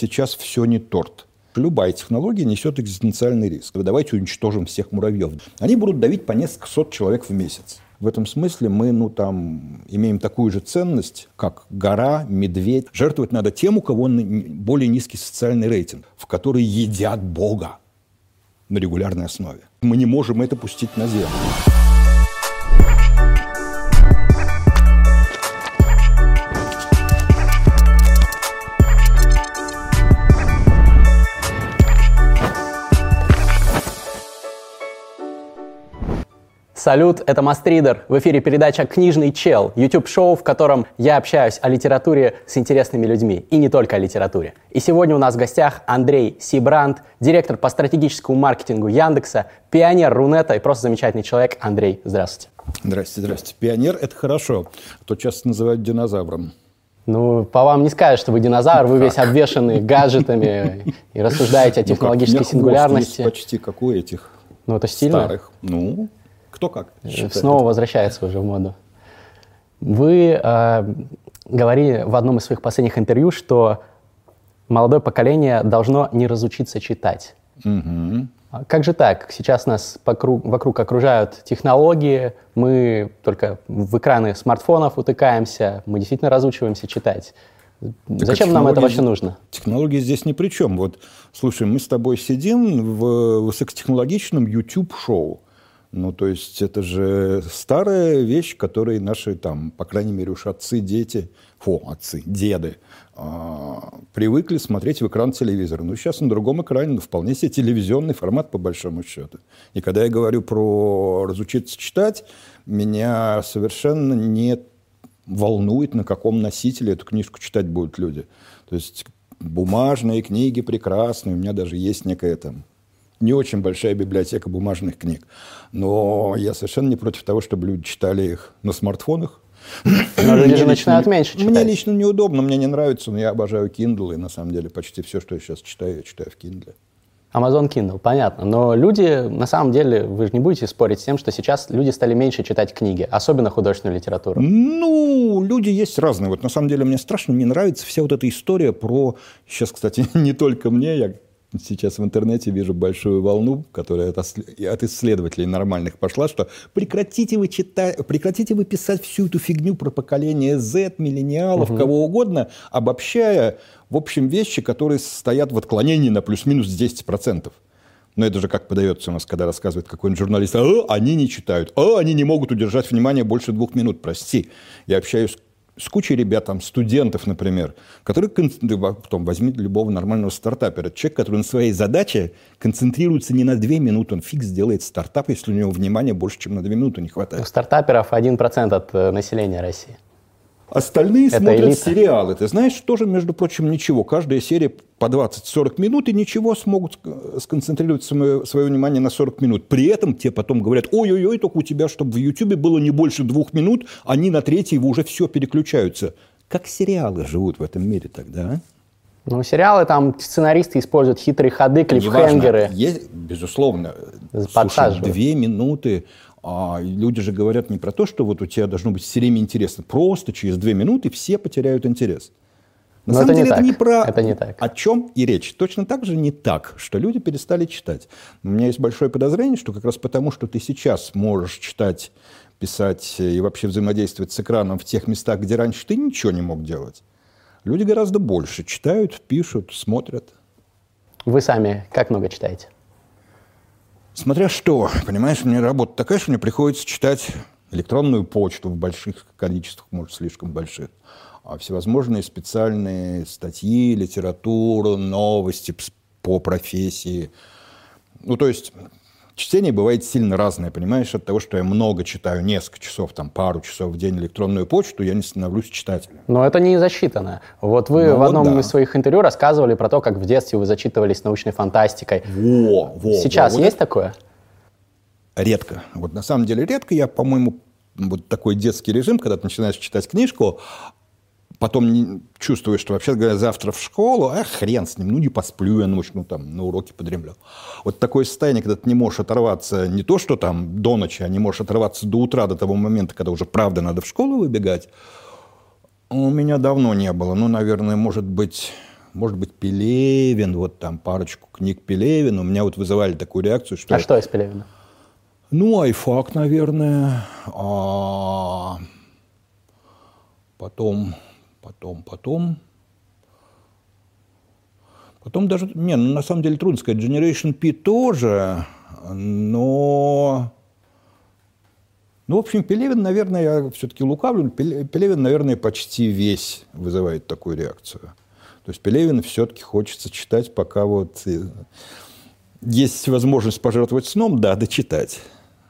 Сейчас все не торт. Любая технология несет экзистенциальный риск. Давайте уничтожим всех муравьев. Они будут давить по несколько сот человек в месяц. В этом смысле мы, ну, там, имеем такую же ценность, как гора, медведь. Жертвовать надо тем, у кого более низкий социальный рейтинг, в который едят Бога на регулярной основе. Мы не можем это пустить на землю. Салют, это Мастридер. В эфире передача «Книжный чел», YouTube-шоу, в котором я общаюсь о литературе с интересными людьми. И не только о литературе. И сегодня у нас в гостях Андрей Сибранд, директор по стратегическому маркетингу Яндекса, пионер Рунета и просто замечательный человек. Андрей, здравствуйте. Здравствуйте, здравствуйте. Пионер – это хорошо. А то часто называют динозавром. Ну, по вам не скажешь, что вы динозавр, вы весь обвешанный гаджетами и рассуждаете о ну технологической сингулярности. почти как у этих ну, это стильно. старых. Ну, кто как. Считает. Снова возвращается уже в моду. Вы э, говорили в одном из своих последних интервью, что молодое поколение должно не разучиться читать. Угу. Как же так? Сейчас нас вокруг, вокруг окружают технологии, мы только в экраны смартфонов утыкаемся, мы действительно разучиваемся читать. Так Зачем нам это вообще нужно? Технологии здесь ни при чем. Вот, слушай, мы с тобой сидим в высокотехнологичном YouTube-шоу. Ну, то есть это же старая вещь, которой наши там, по крайней мере, уж отцы, дети, фу, отцы, деды, а, привыкли смотреть в экран телевизора. Ну, сейчас на другом экране, ну, вполне себе телевизионный формат, по большому счету. И когда я говорю про разучиться читать, меня совершенно не волнует, на каком носителе эту книжку читать будут люди. То есть бумажные книги прекрасные, у меня даже есть некая там не очень большая библиотека бумажных книг. Но я совершенно не против того, чтобы люди читали их на смартфонах. Люди же начинают меньше читать. Мне лично неудобно, мне не нравится, но я обожаю Kindle, и на самом деле почти все, что я сейчас читаю, я читаю в Kindle. Amazon Kindle, понятно. Но люди, на самом деле, вы же не будете спорить с тем, что сейчас люди стали меньше читать книги, особенно художественную литературу. Ну, люди есть разные. Вот на самом деле мне страшно не нравится вся вот эта история про... Сейчас, кстати, не только мне, я Сейчас в интернете вижу большую волну, которая от, исследователей нормальных пошла, что прекратите вы, читать, прекратите вы писать всю эту фигню про поколение Z, миллениалов, угу. кого угодно, обобщая, в общем, вещи, которые стоят в отклонении на плюс-минус 10%. Но это же как подается у нас, когда рассказывает какой-нибудь журналист, а, они не читают, а, они не могут удержать внимание больше двух минут, прости. Я общаюсь с кучей ребят, там, студентов, например, которые, потом возьми любого нормального стартапера, человек, который на своей задаче концентрируется не на две минуты, он фиг сделает стартап, если у него внимания больше, чем на две минуты не хватает. У стартаперов 1% от э, населения России. Остальные это смотрят элита. сериалы. Ты знаешь, тоже, между прочим, ничего. Каждая серия по 20-40 минут, и ничего смогут сконцентрировать свое, свое внимание на 40 минут. При этом те потом говорят, ой-ой-ой, только у тебя, чтобы в Ютубе было не больше двух минут, они на третьей уже все переключаются. Как сериалы живут в этом мире тогда, а? Ну, сериалы там сценаристы используют хитрые ходы, клиффхенгеры. Есть, безусловно. Слушай, две минуты а люди же говорят не про то, что вот у тебя должно быть все время интересно. Просто через две минуты все потеряют интерес. На Но самом это деле не это не про это не так. о чем и речь. Точно так же не так, что люди перестали читать. У меня есть большое подозрение, что как раз потому, что ты сейчас можешь читать, писать и вообще взаимодействовать с экраном в тех местах, где раньше ты ничего не мог делать. Люди гораздо больше читают, пишут, смотрят. Вы сами как много читаете? Смотря что, понимаешь, у меня работа такая, что мне приходится читать электронную почту в больших количествах, может, слишком больших, а всевозможные специальные статьи, литературу, новости по профессии. Ну, то есть чтение бывает сильно разное, понимаешь, от того, что я много читаю, несколько часов, там, пару часов в день электронную почту, я не становлюсь читателем. Но это не засчитано. Вот вы ну, в одном вот да. из своих интервью рассказывали про то, как в детстве вы зачитывались научной фантастикой. Во, во, Сейчас во, есть вот такое? Редко. Вот на самом деле редко. Я, по-моему, вот такой детский режим, когда ты начинаешь читать книжку, потом не, чувствуешь, что вообще говоря, завтра в школу, а хрен с ним, ну не посплю я ночь, ну там на уроке подремлю. Вот такое состояние, когда ты не можешь оторваться не то, что там до ночи, а не можешь оторваться до утра, до того момента, когда уже правда надо в школу выбегать, у меня давно не было. Ну, наверное, может быть, может быть, Пелевин, вот там парочку книг Пелевина. У меня вот вызывали такую реакцию, что... А что из Пелевина? Ну, айфак, наверное. А... Потом, потом, потом. Потом даже, не, ну, на самом деле трудно сказать, Generation P тоже, но... Ну, в общем, Пелевин, наверное, я все-таки лукавлю, Пелевин, наверное, почти весь вызывает такую реакцию. То есть Пелевин все-таки хочется читать, пока вот э, есть возможность пожертвовать сном, да, дочитать.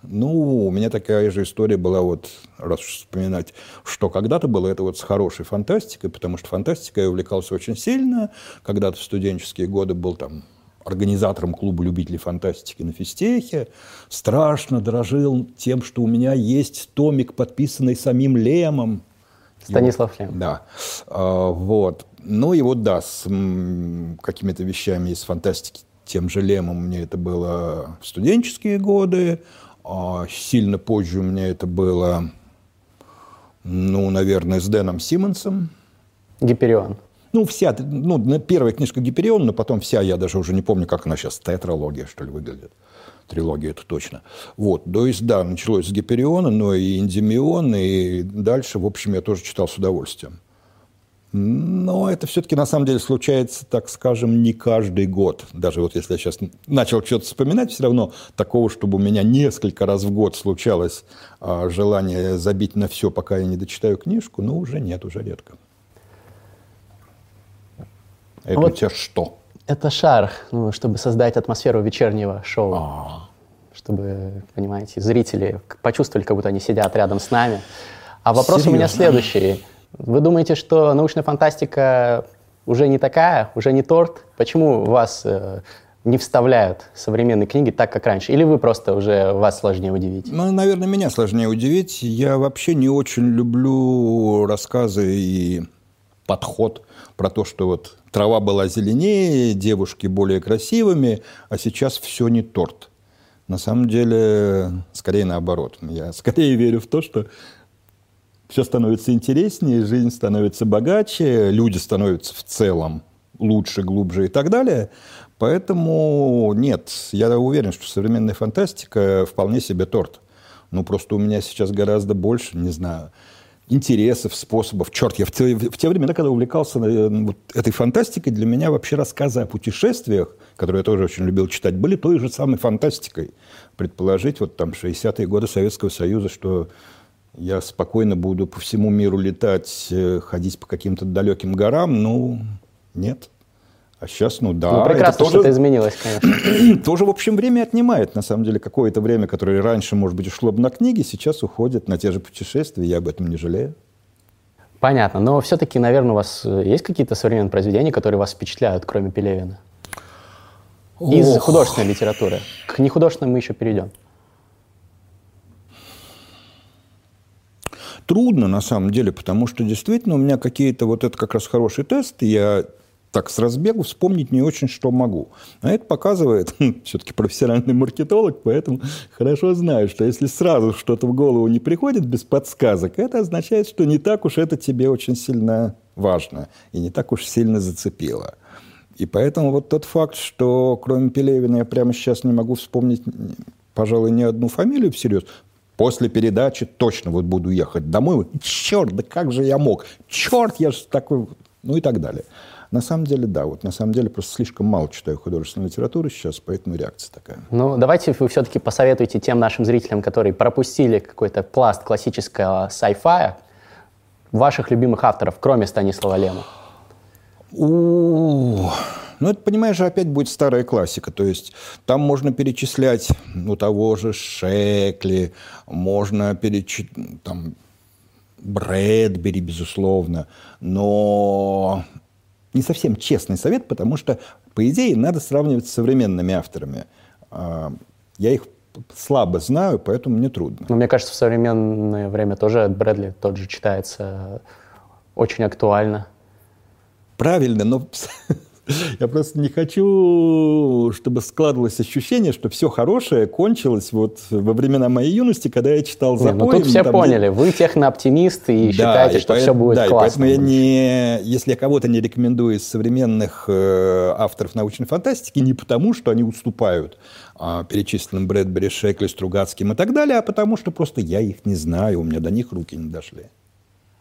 Ну, у меня такая же история была, вот, раз уж вспоминать, что когда-то было это вот с хорошей фантастикой, потому что фантастикой я увлекался очень сильно. Когда-то в студенческие годы был там организатором клуба любителей фантастики на физтехе. Страшно дорожил тем, что у меня есть томик, подписанный самим Лемом. Станислав Лем. Да. А, вот. Ну и вот, да, с какими-то вещами из фантастики тем же Лемом мне это было в студенческие годы. А сильно позже у меня это было, ну, наверное, с Дэном Симмонсом. Гиперион. Ну, вся, ну, первая книжка Гиперион, но потом вся, я даже уже не помню, как она сейчас, тетралогия, что ли, выглядит. Трилогия, это точно. Вот, то есть, да, началось с Гипериона, но и Индимион, и дальше, в общем, я тоже читал с удовольствием. Но это все-таки на самом деле случается, так скажем, не каждый год. Даже вот если я сейчас начал что-то вспоминать, все равно такого, чтобы у меня несколько раз в год случалось а, желание забить на все, пока я не дочитаю книжку, ну, уже нет, уже редко. Это вот у тебя что? Это шар, ну, чтобы создать атмосферу вечернего шоу. А-а-а. Чтобы, понимаете, зрители почувствовали, как будто они сидят рядом с нами. А вопрос Серьезно? у меня следующий. Вы думаете, что научная фантастика уже не такая, уже не торт? Почему вас э, не вставляют современные книги так, как раньше? Или вы просто уже вас сложнее удивить? Ну, наверное, меня сложнее удивить. Я вообще не очень люблю рассказы и подход про то, что вот трава была зеленее, девушки более красивыми, а сейчас все не торт. На самом деле, скорее наоборот. Я скорее верю в то, что все становится интереснее, жизнь становится богаче, люди становятся в целом лучше, глубже и так далее. Поэтому нет, я уверен, что современная фантастика вполне себе торт. Ну, просто у меня сейчас гораздо больше, не знаю, интересов, способов. Черт, я в те, в те времена, когда увлекался э, вот этой фантастикой, для меня вообще рассказы о путешествиях, которые я тоже очень любил читать, были той же самой фантастикой. Предположить, вот там 60-е годы Советского Союза, что я спокойно буду по всему миру летать, э, ходить по каким-то далеким горам, ну, нет. А сейчас, ну да. Ну, прекрасно, это тоже, что-то изменилось, конечно. тоже, в общем, время отнимает, на самом деле. Какое-то время, которое раньше, может быть, ушло бы на книги, сейчас уходит на те же путешествия, я об этом не жалею. Понятно. Но все-таки, наверное, у вас э, есть какие-то современные произведения, которые вас впечатляют, кроме Пелевина? Из Ох. художественной литературы. К нехудожественной мы еще перейдем. Трудно на самом деле, потому что действительно у меня какие-то, вот это как раз хороший тест, я так с разбегу вспомнить не очень что могу. А это показывает, все-таки профессиональный маркетолог, поэтому хорошо знаю, что если сразу что-то в голову не приходит без подсказок, это означает, что не так уж это тебе очень сильно важно и не так уж сильно зацепило. И поэтому вот тот факт, что кроме Пелевина я прямо сейчас не могу вспомнить, пожалуй, ни одну фамилию всерьез, После передачи точно вот буду ехать домой. Черт, да как же я мог? Черт, я же такой... Ну и так далее. На самом деле, да, вот на самом деле просто слишком мало читаю художественной литературы сейчас, поэтому реакция такая. Ну, давайте вы все-таки посоветуете тем нашим зрителям, которые пропустили какой-то пласт классического sci-fi, ваших любимых авторов, кроме Станислава Лема. У-у-у. Ну, это, понимаешь, опять будет старая классика. То есть там можно перечислять ну, того же Шекли, можно перечислять там, Брэдбери, безусловно, но не совсем честный совет, потому что, по идее, надо сравнивать с современными авторами. А, я их слабо знаю, поэтому мне трудно. Но мне кажется, в современное время тоже Брэдли тот же читается очень актуально. Правильно, но Я просто не хочу, чтобы складывалось ощущение, что все хорошее кончилось вот во времена моей юности, когда я читал запоем. Ну тут все там, поняли, вы технооптимист и да, считаете, и что поэтому, все будет да, классно. поэтому я не, если я кого-то не рекомендую из современных э, авторов научной фантастики, не потому, что они уступают э, перечисленным Брэдбери, Шекли, Стругацким и так далее, а потому что просто я их не знаю, у меня до них руки не дошли.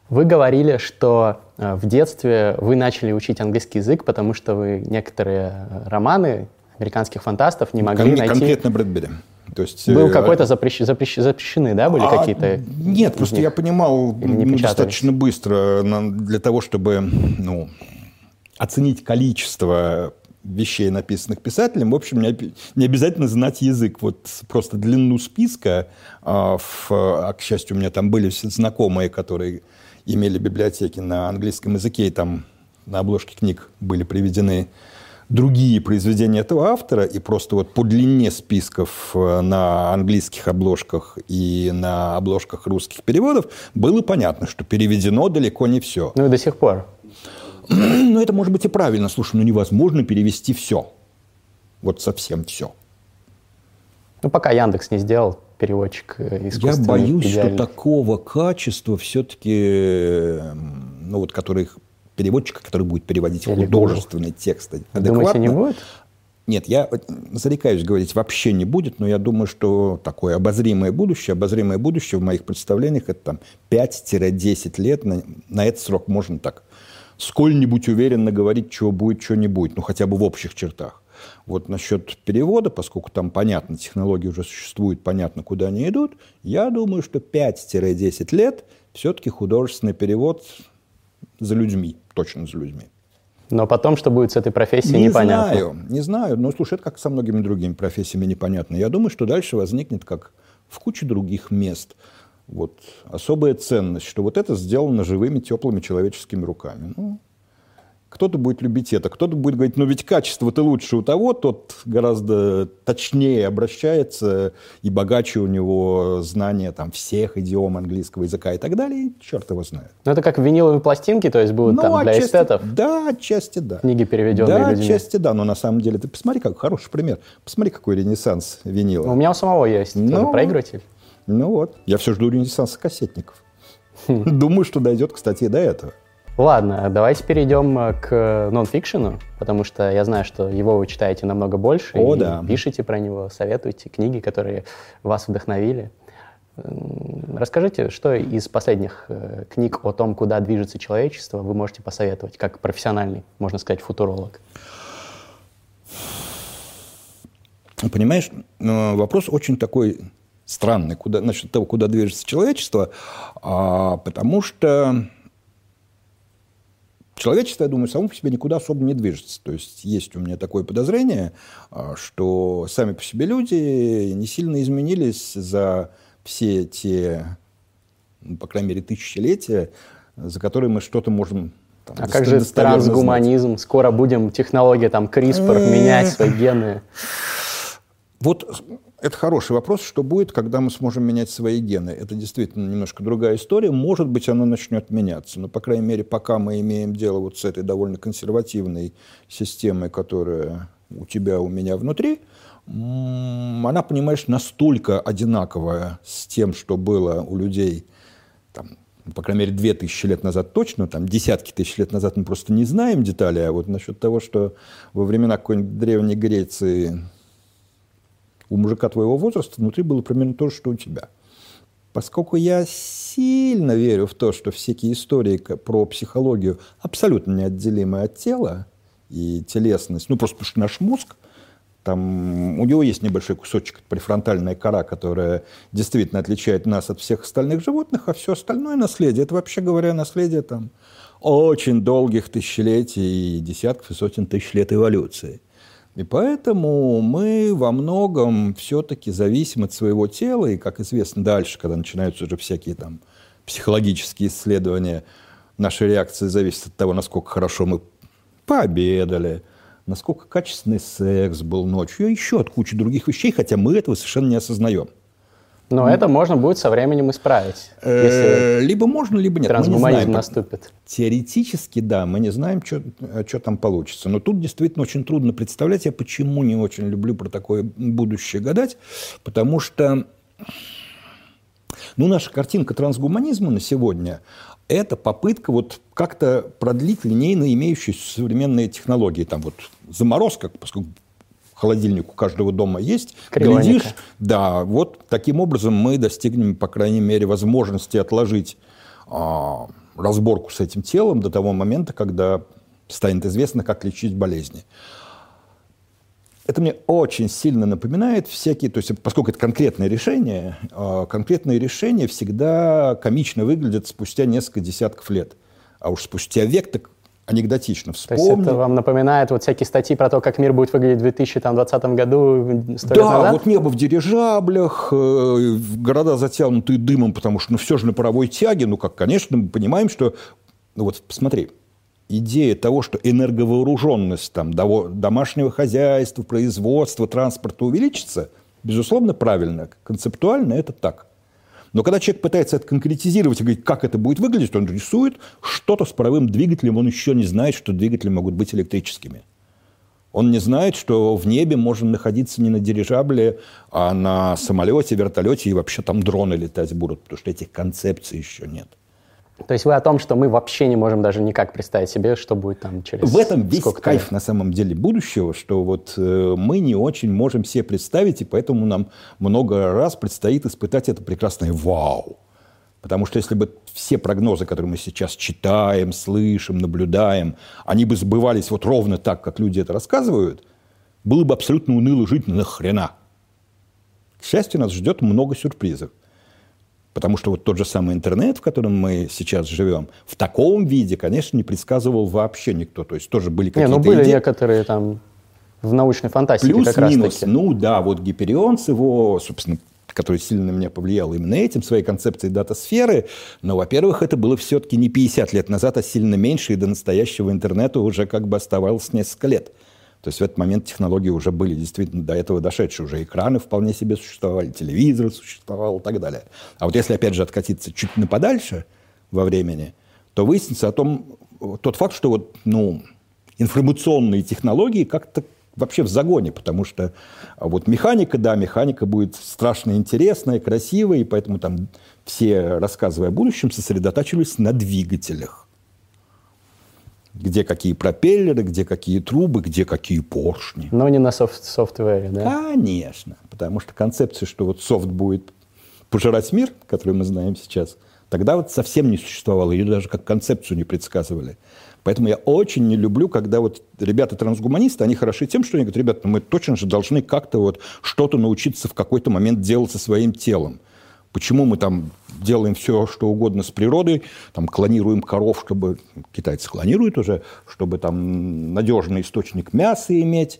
Вы говорили, что э, в детстве вы начали учить английский язык, потому что вы некоторые э, романы американских фантастов не могли Кон- найти. Конкретно Брэдбери. То есть, Был э, какой-то запрещ... Запрещ... запрещены, да, были а, какие-то? Нет, просто них? я понимал не достаточно быстро для того, чтобы ну, оценить количество вещей, написанных писателем, в общем, не, не обязательно знать язык. Вот просто длину списка, а, в, а, к счастью, у меня там были знакомые, которые имели библиотеки на английском языке, и там на обложке книг были приведены другие произведения этого автора, и просто вот по длине списков э, на английских обложках и на обложках русских переводов было понятно, что переведено далеко не все. Ну и до сих пор. Ну, это может быть и правильно. Слушай, ну невозможно перевести все. Вот совсем все. Ну, пока Яндекс не сделал переводчик э, искусственный. Я боюсь, идеальный. что такого качества все-таки, ну вот, который переводчика, который будет переводить Или художественный будет. текст адекватно. Думаете, не будет? Нет, я зарекаюсь говорить, вообще не будет, но я думаю, что такое обозримое будущее, обозримое будущее в моих представлениях это там 5-10 лет, на, на этот срок можно так сколь-нибудь уверенно говорить, чего будет, чего не будет, ну хотя бы в общих чертах. Вот насчет перевода, поскольку там понятно, технологии уже существуют, понятно, куда они идут, я думаю, что 5-10 лет все-таки художественный перевод за людьми, точно за людьми. Но потом, что будет с этой профессией, не непонятно. Не знаю, не знаю. Но, слушай, это как со многими другими профессиями непонятно. Я думаю, что дальше возникнет, как в куче других мест, вот особая ценность, что вот это сделано живыми, теплыми человеческими руками. Ну, кто-то будет любить это, кто-то будет говорить, ну ведь качество-то лучше у того, тот гораздо точнее обращается, и богаче у него знания там, всех идиом английского языка и так далее, и черт его знает. Ну это как виниловые пластинки, то есть будут ну, там для отчасти, эстетов? Да, отчасти да. Книги, переведенные да, людьми? Отчасти да, но на самом деле, ты посмотри, как хороший пример, посмотри, какой ренессанс винила. Ну, у меня у самого есть ну, проигрыватель. Ну вот, я все жду ренессанса кассетников. Хм. Думаю, что дойдет, кстати, и до этого. Ладно, давайте перейдем э, к нонфикшену, потому что я знаю, что его вы читаете намного больше. О, да. Пишите про него, советуйте книги, которые вас вдохновили. Расскажите, что из последних э, книг о том, куда движется человечество, вы можете посоветовать, как профессиональный, можно сказать, футуролог? Понимаешь, ну, вопрос очень такой странный куда, насчет того, куда движется человечество, а, потому что Человечество, я думаю, само по себе никуда особо не движется. То есть есть у меня такое подозрение, а, что сами по себе люди не сильно изменились за все те, ну, по крайней мере, тысячелетия, за которые мы что-то можем там, а как же трансгуманизм? Знать. Скоро будем технологии там CRISPR менять свои гены. Вот это хороший вопрос, что будет, когда мы сможем менять свои гены. Это действительно немножко другая история. Может быть, оно начнет меняться. Но, по крайней мере, пока мы имеем дело вот с этой довольно консервативной системой, которая у тебя, у меня внутри, она, понимаешь, настолько одинаковая с тем, что было у людей, там, по крайней мере, две тысячи лет назад точно, там, десятки тысяч лет назад мы просто не знаем детали, а вот насчет того, что во времена какой-нибудь Древней Греции у мужика твоего возраста внутри было примерно то же, что у тебя. Поскольку я сильно верю в то, что всякие истории про психологию абсолютно неотделимы от тела и телесность, ну просто потому что наш мозг, там у него есть небольшой кусочек префронтальная кора, которая действительно отличает нас от всех остальных животных, а все остальное наследие, это вообще говоря наследие там очень долгих тысячелетий и десятков и сотен тысяч лет эволюции. И поэтому мы во многом все-таки зависим от своего тела, и, как известно, дальше, когда начинаются уже всякие там психологические исследования, наша реакция зависит от того, насколько хорошо мы пообедали, насколько качественный секс был ночью, и еще от кучи других вещей, хотя мы этого совершенно не осознаем. Но mm. это можно будет со временем исправить. Если либо можно, либо нет. Трансгуманизм наступит. Теоретически, да, мы не знаем, что, что там получится. Но тут действительно очень трудно представлять. Я почему не очень люблю про такое будущее гадать. Потому что ну, наша картинка трансгуманизма на сегодня – это попытка вот как-то продлить линейно имеющиеся современные технологии. Там вот заморозка, поскольку холодильник у каждого дома есть, Кривоника. глядишь, да, вот таким образом мы достигнем, по крайней мере, возможности отложить а, разборку с этим телом до того момента, когда станет известно, как лечить болезни. Это мне очень сильно напоминает всякие, то есть поскольку это конкретное решение, а, конкретные решения всегда комично выглядят спустя несколько десятков лет. А уж спустя век так анекдотично. Вспомни. То есть это вам напоминает вот всякие статьи про то, как мир будет выглядеть в 2020 году, да, вот небо в дирижаблях, э, города затянутые дымом, потому что ну, все же на паровой тяге. Ну, как, конечно, мы понимаем, что... Ну, вот посмотри, идея того, что энерговооруженность там, домашнего хозяйства, производства, транспорта увеличится, безусловно, правильно. Концептуально это так. Но когда человек пытается это конкретизировать и говорить, как это будет выглядеть, он рисует что-то с паровым двигателем, он еще не знает, что двигатели могут быть электрическими. Он не знает, что в небе можно находиться не на дирижабле, а на самолете, вертолете и вообще там дроны летать будут, потому что этих концепций еще нет. То есть вы о том, что мы вообще не можем даже никак представить себе, что будет там через В этом весь кайф лет. на самом деле будущего, что вот э, мы не очень можем себе представить, и поэтому нам много раз предстоит испытать это прекрасное «вау». Потому что если бы все прогнозы, которые мы сейчас читаем, слышим, наблюдаем, они бы сбывались вот ровно так, как люди это рассказывают, было бы абсолютно уныло жить нахрена. К счастью, нас ждет много сюрпризов. Потому что вот тот же самый интернет, в котором мы сейчас живем, в таком виде, конечно, не предсказывал вообще никто. То есть тоже были какие-то Не, ну были идеи. некоторые там в научной фантастике Плюс, как минус. раз таки. Ну да, вот Гиперион с его, собственно, который сильно на меня повлиял именно этим, своей концепцией дата-сферы. Но, во-первых, это было все-таки не 50 лет назад, а сильно меньше, и до настоящего интернета уже как бы оставалось несколько лет. То есть в этот момент технологии уже были действительно до этого дошедшие. Уже экраны вполне себе существовали, телевизор существовал и так далее. А вот если, опять же, откатиться чуть на подальше во времени, то выяснится о том, тот факт, что вот, ну, информационные технологии как-то вообще в загоне, потому что вот механика, да, механика будет страшно интересная, красивая, и поэтому там все, рассказывая о будущем, сосредотачивались на двигателях где какие пропеллеры, где какие трубы, где какие поршни. Но не на софт софтвере, да? Конечно, потому что концепция, что вот софт будет пожирать мир, который мы знаем сейчас, тогда вот совсем не существовало, ее даже как концепцию не предсказывали. Поэтому я очень не люблю, когда вот ребята-трансгуманисты, они хороши тем, что они говорят, ребята, ну мы точно же должны как-то вот что-то научиться в какой-то момент делать со своим телом. Почему мы там делаем все, что угодно с природой, там клонируем коров, чтобы китайцы клонируют уже, чтобы там надежный источник мяса иметь.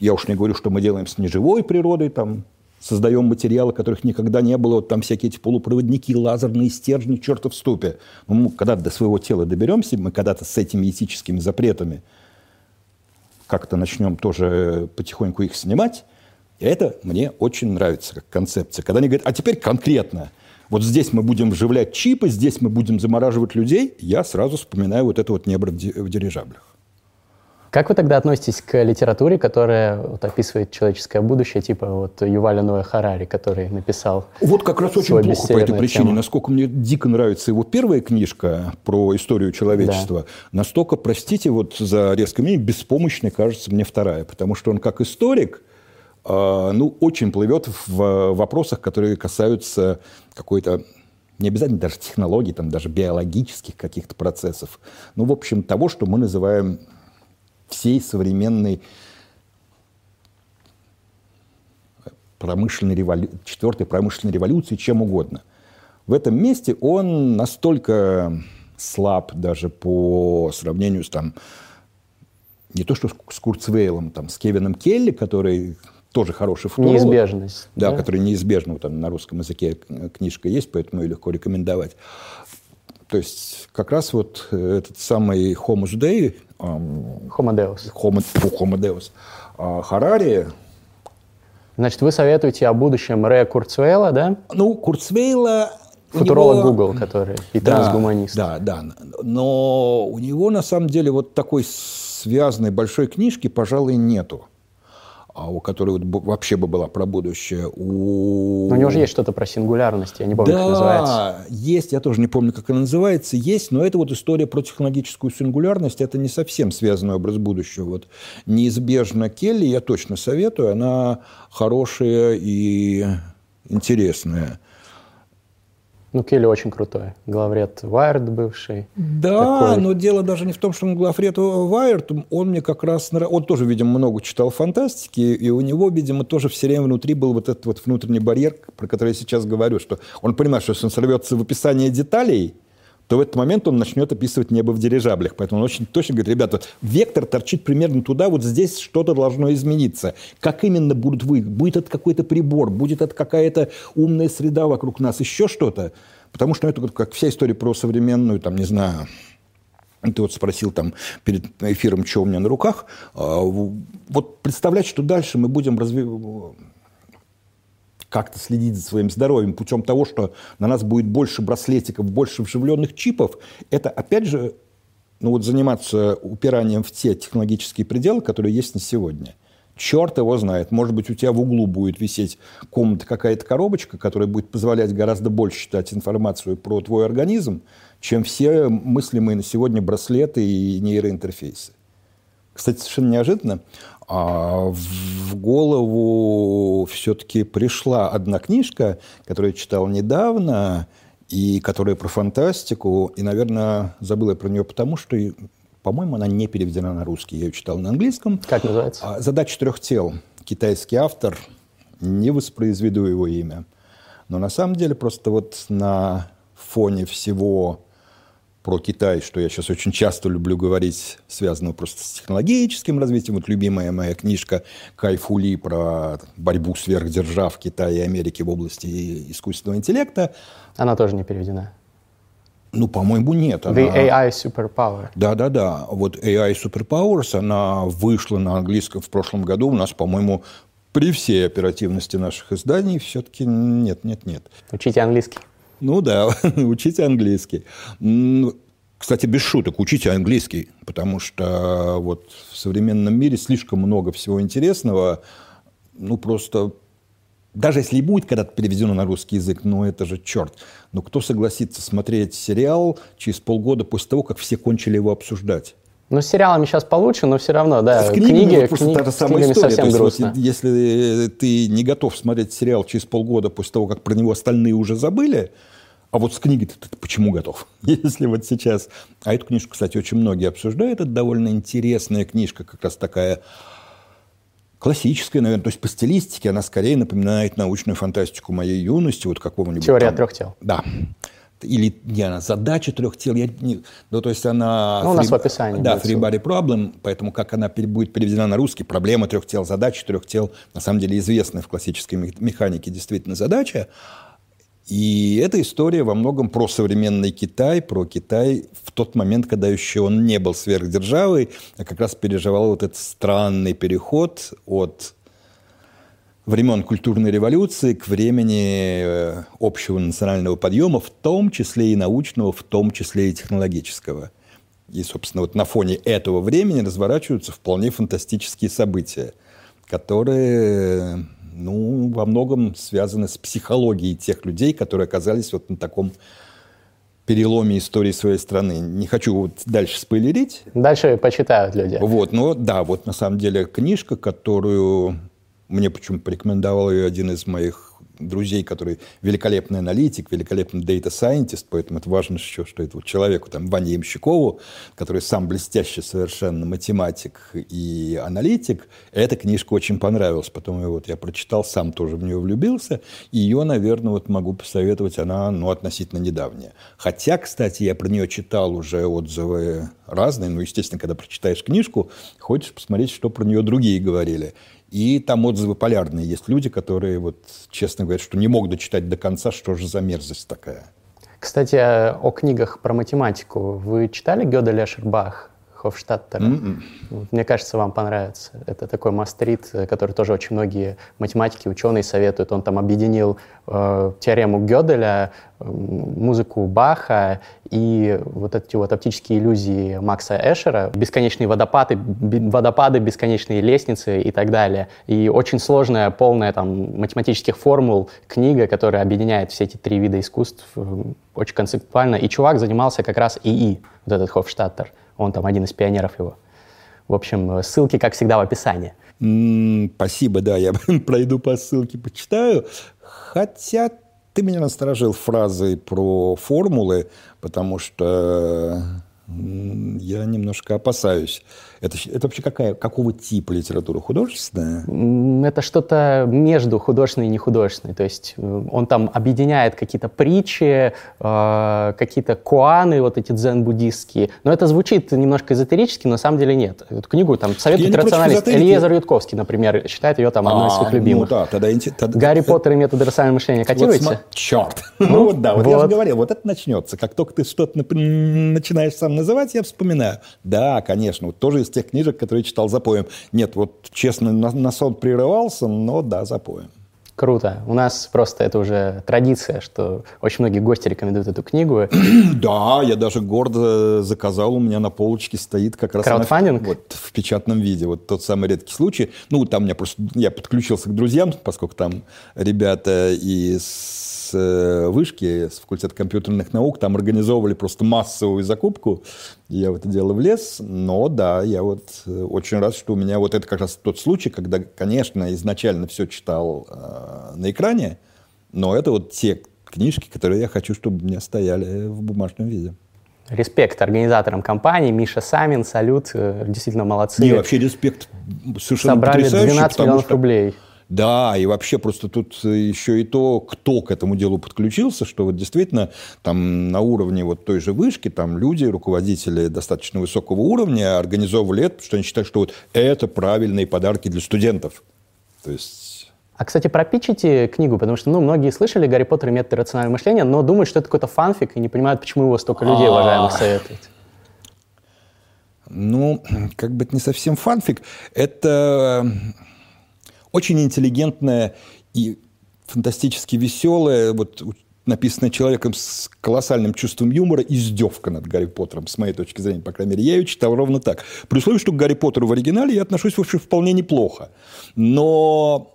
Я уж не говорю, что мы делаем с неживой природой, там создаем материалы, которых никогда не было, вот там всякие эти полупроводники, лазерные стержни, черта в ступе. Но мы когда-то до своего тела доберемся, мы когда-то с этими этическими запретами как-то начнем тоже потихоньку их снимать, это мне очень нравится как концепция. Когда они говорят, а теперь конкретно, вот здесь мы будем вживлять чипы, здесь мы будем замораживать людей, я сразу вспоминаю вот это вот небо в дирижаблях. Как вы тогда относитесь к литературе, которая вот, описывает человеческое будущее, типа вот Юваля Ноя Харари, который написал Вот как раз очень плохо по этой причине. Тему. Насколько мне дико нравится его первая книжка про историю человечества, да. настолько, простите, вот за резкое мнение, беспомощной кажется мне вторая. Потому что он как историк, ну, очень плывет в вопросах, которые касаются какой-то не обязательно даже технологий, там, даже биологических каких-то процессов. Ну, в общем, того, что мы называем всей современной промышленной револю... четвертой промышленной революции, чем угодно. В этом месте он настолько слаб даже по сравнению с там, не то что с Курцвейлом, там, с Кевином Келли, который тоже хороший футуролог. Неизбежность. Да, да? который неизбежно, там на русском языке книжка есть, поэтому ее легко рекомендовать. То есть как раз вот этот самый Homo Dei, Homo Deus, Homo, Homo Deus Харари, Значит, вы советуете о будущем Рэя Курцвейла, да? Ну, Курцвейла... Футуролог него... Google, который и да, трансгуманист. Да, да. Но у него, на самом деле, вот такой связанной большой книжки, пожалуй, нету. А у которой вот вообще бы была про будущее. У... Но у него же есть что-то про сингулярность, я не помню, да, как называется. Есть, я тоже не помню, как она называется, есть, но это вот история про технологическую сингулярность, это не совсем связанный образ будущего. Вот неизбежно Келли, я точно советую, она хорошая и интересная. Ну, Келли очень крутой. Главред Wired бывший. Да, такой. но дело даже не в том, что он главред Wired. Он мне как раз... Он тоже, видимо, много читал фантастики, и у него, видимо, тоже все время внутри был вот этот вот внутренний барьер, про который я сейчас говорю, что он понимает, что если он сорвется в описание деталей, то в этот момент он начнет описывать небо в дирижаблях. Поэтому он очень точно говорит, ребята, вектор торчит примерно туда, вот здесь что-то должно измениться. Как именно будут вы? Будет это какой-то прибор? Будет это какая-то умная среда вокруг нас? Еще что-то? Потому что это как вся история про современную, там, не знаю, ты вот спросил там перед эфиром, что у меня на руках. А, вот представлять, что дальше мы будем развивать как-то следить за своим здоровьем путем того, что на нас будет больше браслетиков, больше вживленных чипов, это опять же ну вот заниматься упиранием в те технологические пределы, которые есть на сегодня. Черт его знает. Может быть, у тебя в углу будет висеть комната какая-то коробочка, которая будет позволять гораздо больше читать информацию про твой организм, чем все мыслимые на сегодня браслеты и нейроинтерфейсы. Кстати, совершенно неожиданно, а в голову все-таки пришла одна книжка, которую я читал недавно, и которая про фантастику, и, наверное, забыл я про нее потому, что, по-моему, она не переведена на русский. Я ее читал на английском. Как называется? А, «Задача трех тел». Китайский автор. Не воспроизведу его имя. Но на самом деле просто вот на фоне всего про Китай, что я сейчас очень часто люблю говорить, связано просто с технологическим развитием. Вот любимая моя книжка Кайфули про борьбу сверхдержав Китая и Америки в области искусственного интеллекта. Она тоже не переведена. Ну, по-моему, нет. Она... The AI Superpower. Да-да-да. Вот AI Superpowers, она вышла на английском в прошлом году. У нас, по-моему, при всей оперативности наших изданий все-таки нет, нет, нет. Учите английский. Ну да, учите английский. Кстати, без шуток, учите английский, потому что вот в современном мире слишком много всего интересного. Ну, просто даже если и будет когда-то переведено на русский язык, ну это же черт. Но кто согласится смотреть сериал через полгода после того, как все кончили его обсуждать? Ну, с сериалами сейчас получше, но все равно, да. С книгами, книги, вот просто та же самая история. совсем грустно. Вот, если ты не готов смотреть сериал через полгода после того, как про него остальные уже забыли, а вот с книгой ты, ты почему готов? Если вот сейчас... А эту книжку, кстати, очень многие обсуждают. Это довольно интересная книжка, как раз такая классическая, наверное. То есть по стилистике она скорее напоминает научную фантастику моей юности, вот какого-нибудь... Теория там... трех тел. Да или не она, задача трех тел, я не, ну, то есть она... Ну, у нас в описании. Да, free body problem, поэтому как она будет переведена на русский, проблема трех тел, задача трех тел, на самом деле известная в классической механике действительно задача. И эта история во многом про современный Китай, про Китай в тот момент, когда еще он не был сверхдержавой, а как раз переживал вот этот странный переход от времен культурной революции к времени э, общего национального подъема, в том числе и научного, в том числе и технологического. И, собственно, вот на фоне этого времени разворачиваются вполне фантастические события, которые ну, во многом связаны с психологией тех людей, которые оказались вот на таком переломе истории своей страны. Не хочу вот дальше спойлерить. Дальше почитают люди. Вот, но да, вот на самом деле книжка, которую мне почему порекомендовал ее один из моих друзей, который великолепный аналитик, великолепный scientist, поэтому это важно еще, что это вот человеку, там, Ване Ямщикову, который сам блестящий совершенно математик и аналитик, эта книжка очень понравилась. Потом вот я прочитал, сам тоже в нее влюбился, и ее, наверное, вот могу посоветовать, она, ну, относительно недавняя. Хотя, кстати, я про нее читал уже отзывы разные, ну, естественно, когда прочитаешь книжку, хочешь посмотреть, что про нее другие говорили. И там отзывы полярные. Есть люди, которые, вот, честно говорят, что не могут дочитать до конца, что же за мерзость такая. Кстати, о книгах про математику. Вы читали Гёделя Шербах? Хофштадтера. Mm-mm. Мне кажется, вам понравится. Это такой мастрит, э, который тоже очень многие математики, ученые советуют. Он там объединил э, теорему Гёделя, э, музыку Баха и вот эти вот оптические иллюзии Макса Эшера, бесконечные водопады, водопады, бесконечные лестницы и так далее. И очень сложная, полная там математических формул книга, которая объединяет все эти три вида искусств э, очень концептуально. И чувак занимался как раз ИИ, вот этот Хофштадтер. Он там один из пионеров его. В общем, ссылки, как всегда, в описании. спасибо, да, я пройду по ссылке, почитаю. Хотя ты меня насторожил фразой про формулы, потому что я немножко опасаюсь это, это вообще какая, какого типа литература? Художественная? Это что-то между художественной и нехудожественной. То есть э, он там объединяет какие-то притчи, э, какие-то куаны, вот эти дзен-буддистские. Но это звучит немножко эзотерически, но на самом деле нет. Эту книгу там советует рационалист. Ильезер Ютковский, например, считает ее там одной из своих а, любимых. Ну, да, тогда, тогда, Гарри Поттер и методы рационального мышления котируете? Вот, черт! Ну вот да, вот, вот я же говорил, вот это начнется. Как только ты что-то начинаешь сам называть, я вспоминаю. Да, конечно, вот тоже из тех книжек, которые читал за поем. Нет, вот честно, на, на сон прерывался, но да, за поем. Круто. У нас просто это уже традиция, что очень многие гости рекомендуют эту книгу. Да, я даже гордо заказал, у меня на полочке стоит как раз Краудфандинг? Она, вот, в печатном виде. Вот тот самый редкий случай. Ну, там меня просто, я подключился к друзьям, поскольку там ребята из Э, вышки, с факультета компьютерных наук, там организовывали просто массовую закупку. Я в это дело влез, но да, я вот э, очень рад, что у меня вот это как раз тот случай, когда, конечно, изначально все читал э, на экране, но это вот те книжки, которые я хочу, чтобы у меня стояли в бумажном виде. Респект организаторам компании, Миша Самин, салют, э, действительно молодцы. Не, вообще респект совершенно Собрали 12 миллионов что... рублей. Да, и вообще просто тут еще и то, кто к этому делу подключился, что вот действительно там на уровне вот той же вышки там люди, руководители достаточно высокого уровня организовывали это, потому что они считают, что вот это правильные подарки для студентов. То есть а, кстати, пропичите книгу, потому что, ну, многие слышали «Гарри Поттер и методы рационального мышления», но думают, что это какой-то фанфик и не понимают, почему его столько людей уважаемых советует. Ну, как бы это не совсем фанфик. Это очень интеллигентная и фантастически веселая, вот написанная человеком с колоссальным чувством юмора, издевка над Гарри Поттером, с моей точки зрения, по крайней мере. Я ее читал ровно так. При условии, что к Гарри Поттеру в оригинале я отношусь, в общем, вполне неплохо. Но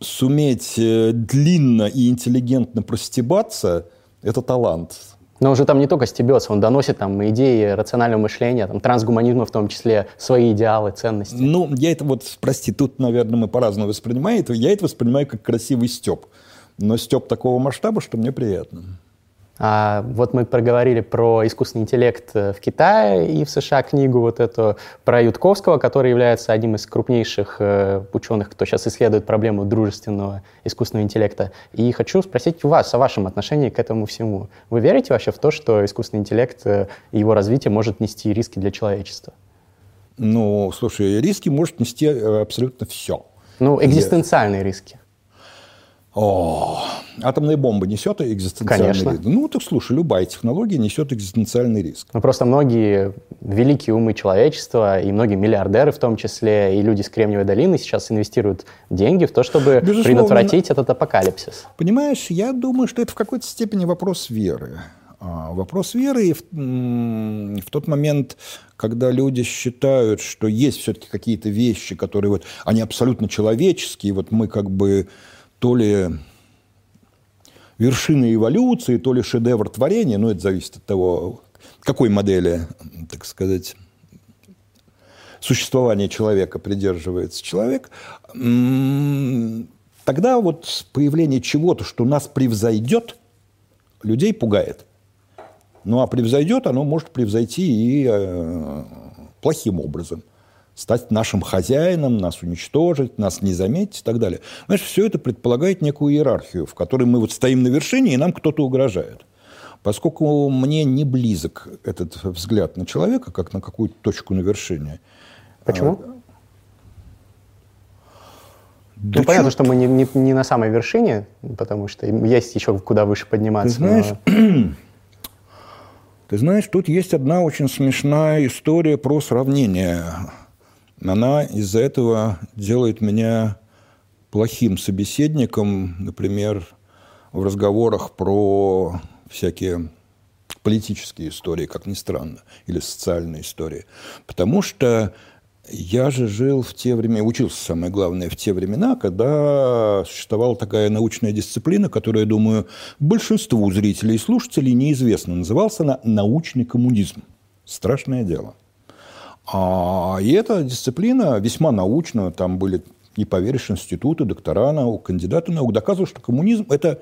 суметь э, длинно и интеллигентно простебаться – это талант. Но уже там не только стебется, он доносит там идеи рационального мышления, там, трансгуманизма в том числе, свои идеалы, ценности. Ну, я это вот, прости, тут, наверное, мы по-разному воспринимаем это. Я это воспринимаю как красивый степ. Но степ такого масштаба, что мне приятно. А, вот мы проговорили про искусственный интеллект э, в Китае и в США книгу вот эту про Ютковского, который является одним из крупнейших э, ученых, кто сейчас исследует проблему дружественного искусственного интеллекта. И хочу спросить у вас о вашем отношении к этому всему. Вы верите вообще в то, что искусственный интеллект э, и его развитие может нести риски для человечества? Ну, слушай, риски может нести абсолютно все. Ну, экзистенциальные риски. О, атомная бомба несет экзистенциальный Конечно. риск? Ну, так слушай, любая технология несет экзистенциальный риск. Ну, просто многие великие умы человечества, и многие миллиардеры в том числе, и люди с Кремниевой долины сейчас инвестируют деньги в то, чтобы Безусловно. предотвратить этот апокалипсис. Понимаешь, я думаю, что это в какой-то степени вопрос веры. А, вопрос веры и в, в тот момент, когда люди считают, что есть все-таки какие-то вещи, которые вот, они абсолютно человеческие, вот мы как бы то ли вершина эволюции, то ли шедевр творения, ну, это зависит от того, какой модели, так сказать, существования человека придерживается человек, тогда вот появление чего-то, что нас превзойдет, людей пугает. Ну, а превзойдет, оно может превзойти и э, плохим образом – стать нашим хозяином, нас уничтожить, нас не заметить и так далее. Знаешь, все это предполагает некую иерархию, в которой мы вот стоим на вершине, и нам кто-то угрожает. Поскольку мне не близок этот взгляд на человека, как на какую-то точку на вершине. Почему? А, да ну, понятно, что мы не, не, не на самой вершине, потому что есть еще куда выше подниматься. Ты знаешь, но... Ты знаешь, тут есть одна очень смешная история про сравнение. Она из-за этого делает меня плохим собеседником, например, в разговорах про всякие политические истории, как ни странно, или социальные истории. Потому что я же жил в те времена, учился, самое главное, в те времена, когда существовала такая научная дисциплина, которая, думаю, большинству зрителей и слушателей неизвестна. Назывался она научный коммунизм. Страшное дело. А, и эта дисциплина весьма научная, там были, не поверишь, институты, доктора наук, кандидаты наук, доказывают, что коммунизм – это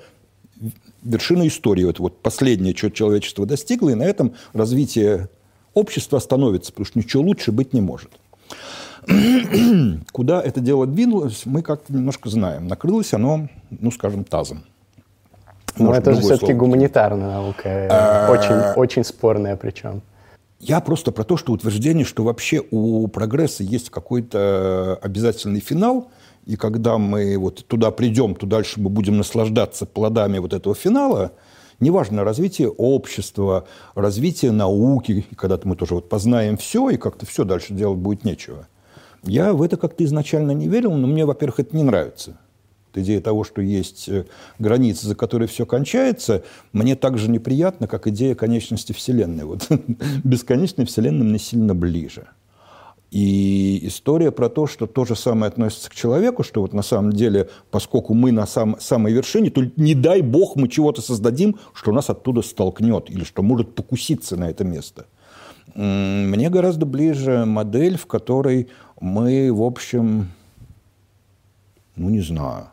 вершина истории. Это вот последнее, что человечество достигло, и на этом развитие общества становится, потому что ничего лучше быть не может. Куда это дело двинулось, мы как-то немножко знаем. Накрылось оно, ну, скажем, тазом. Но Может, это же все-таки гуманитарная наука, а, очень, очень спорная причем. Я просто про то, что утверждение, что вообще у прогресса есть какой-то обязательный финал, и когда мы вот туда придем, то дальше мы будем наслаждаться плодами вот этого финала, неважно, развитие общества, развитие науки, когда-то мы тоже вот познаем все, и как-то все дальше делать будет нечего. Я в это как-то изначально не верил, но мне, во-первых, это не нравится. Идея того, что есть э, границы, за которой все кончается, мне так же неприятно, как идея конечности Вселенной. Вот бесконечной Вселенной мне сильно ближе. И история про то, что то же самое относится к человеку, что вот на самом деле, поскольку мы на сам, самой вершине, то не дай бог мы чего-то создадим, что нас оттуда столкнет или что может покуситься на это место. Мне гораздо ближе модель, в которой мы, в общем, ну, не знаю,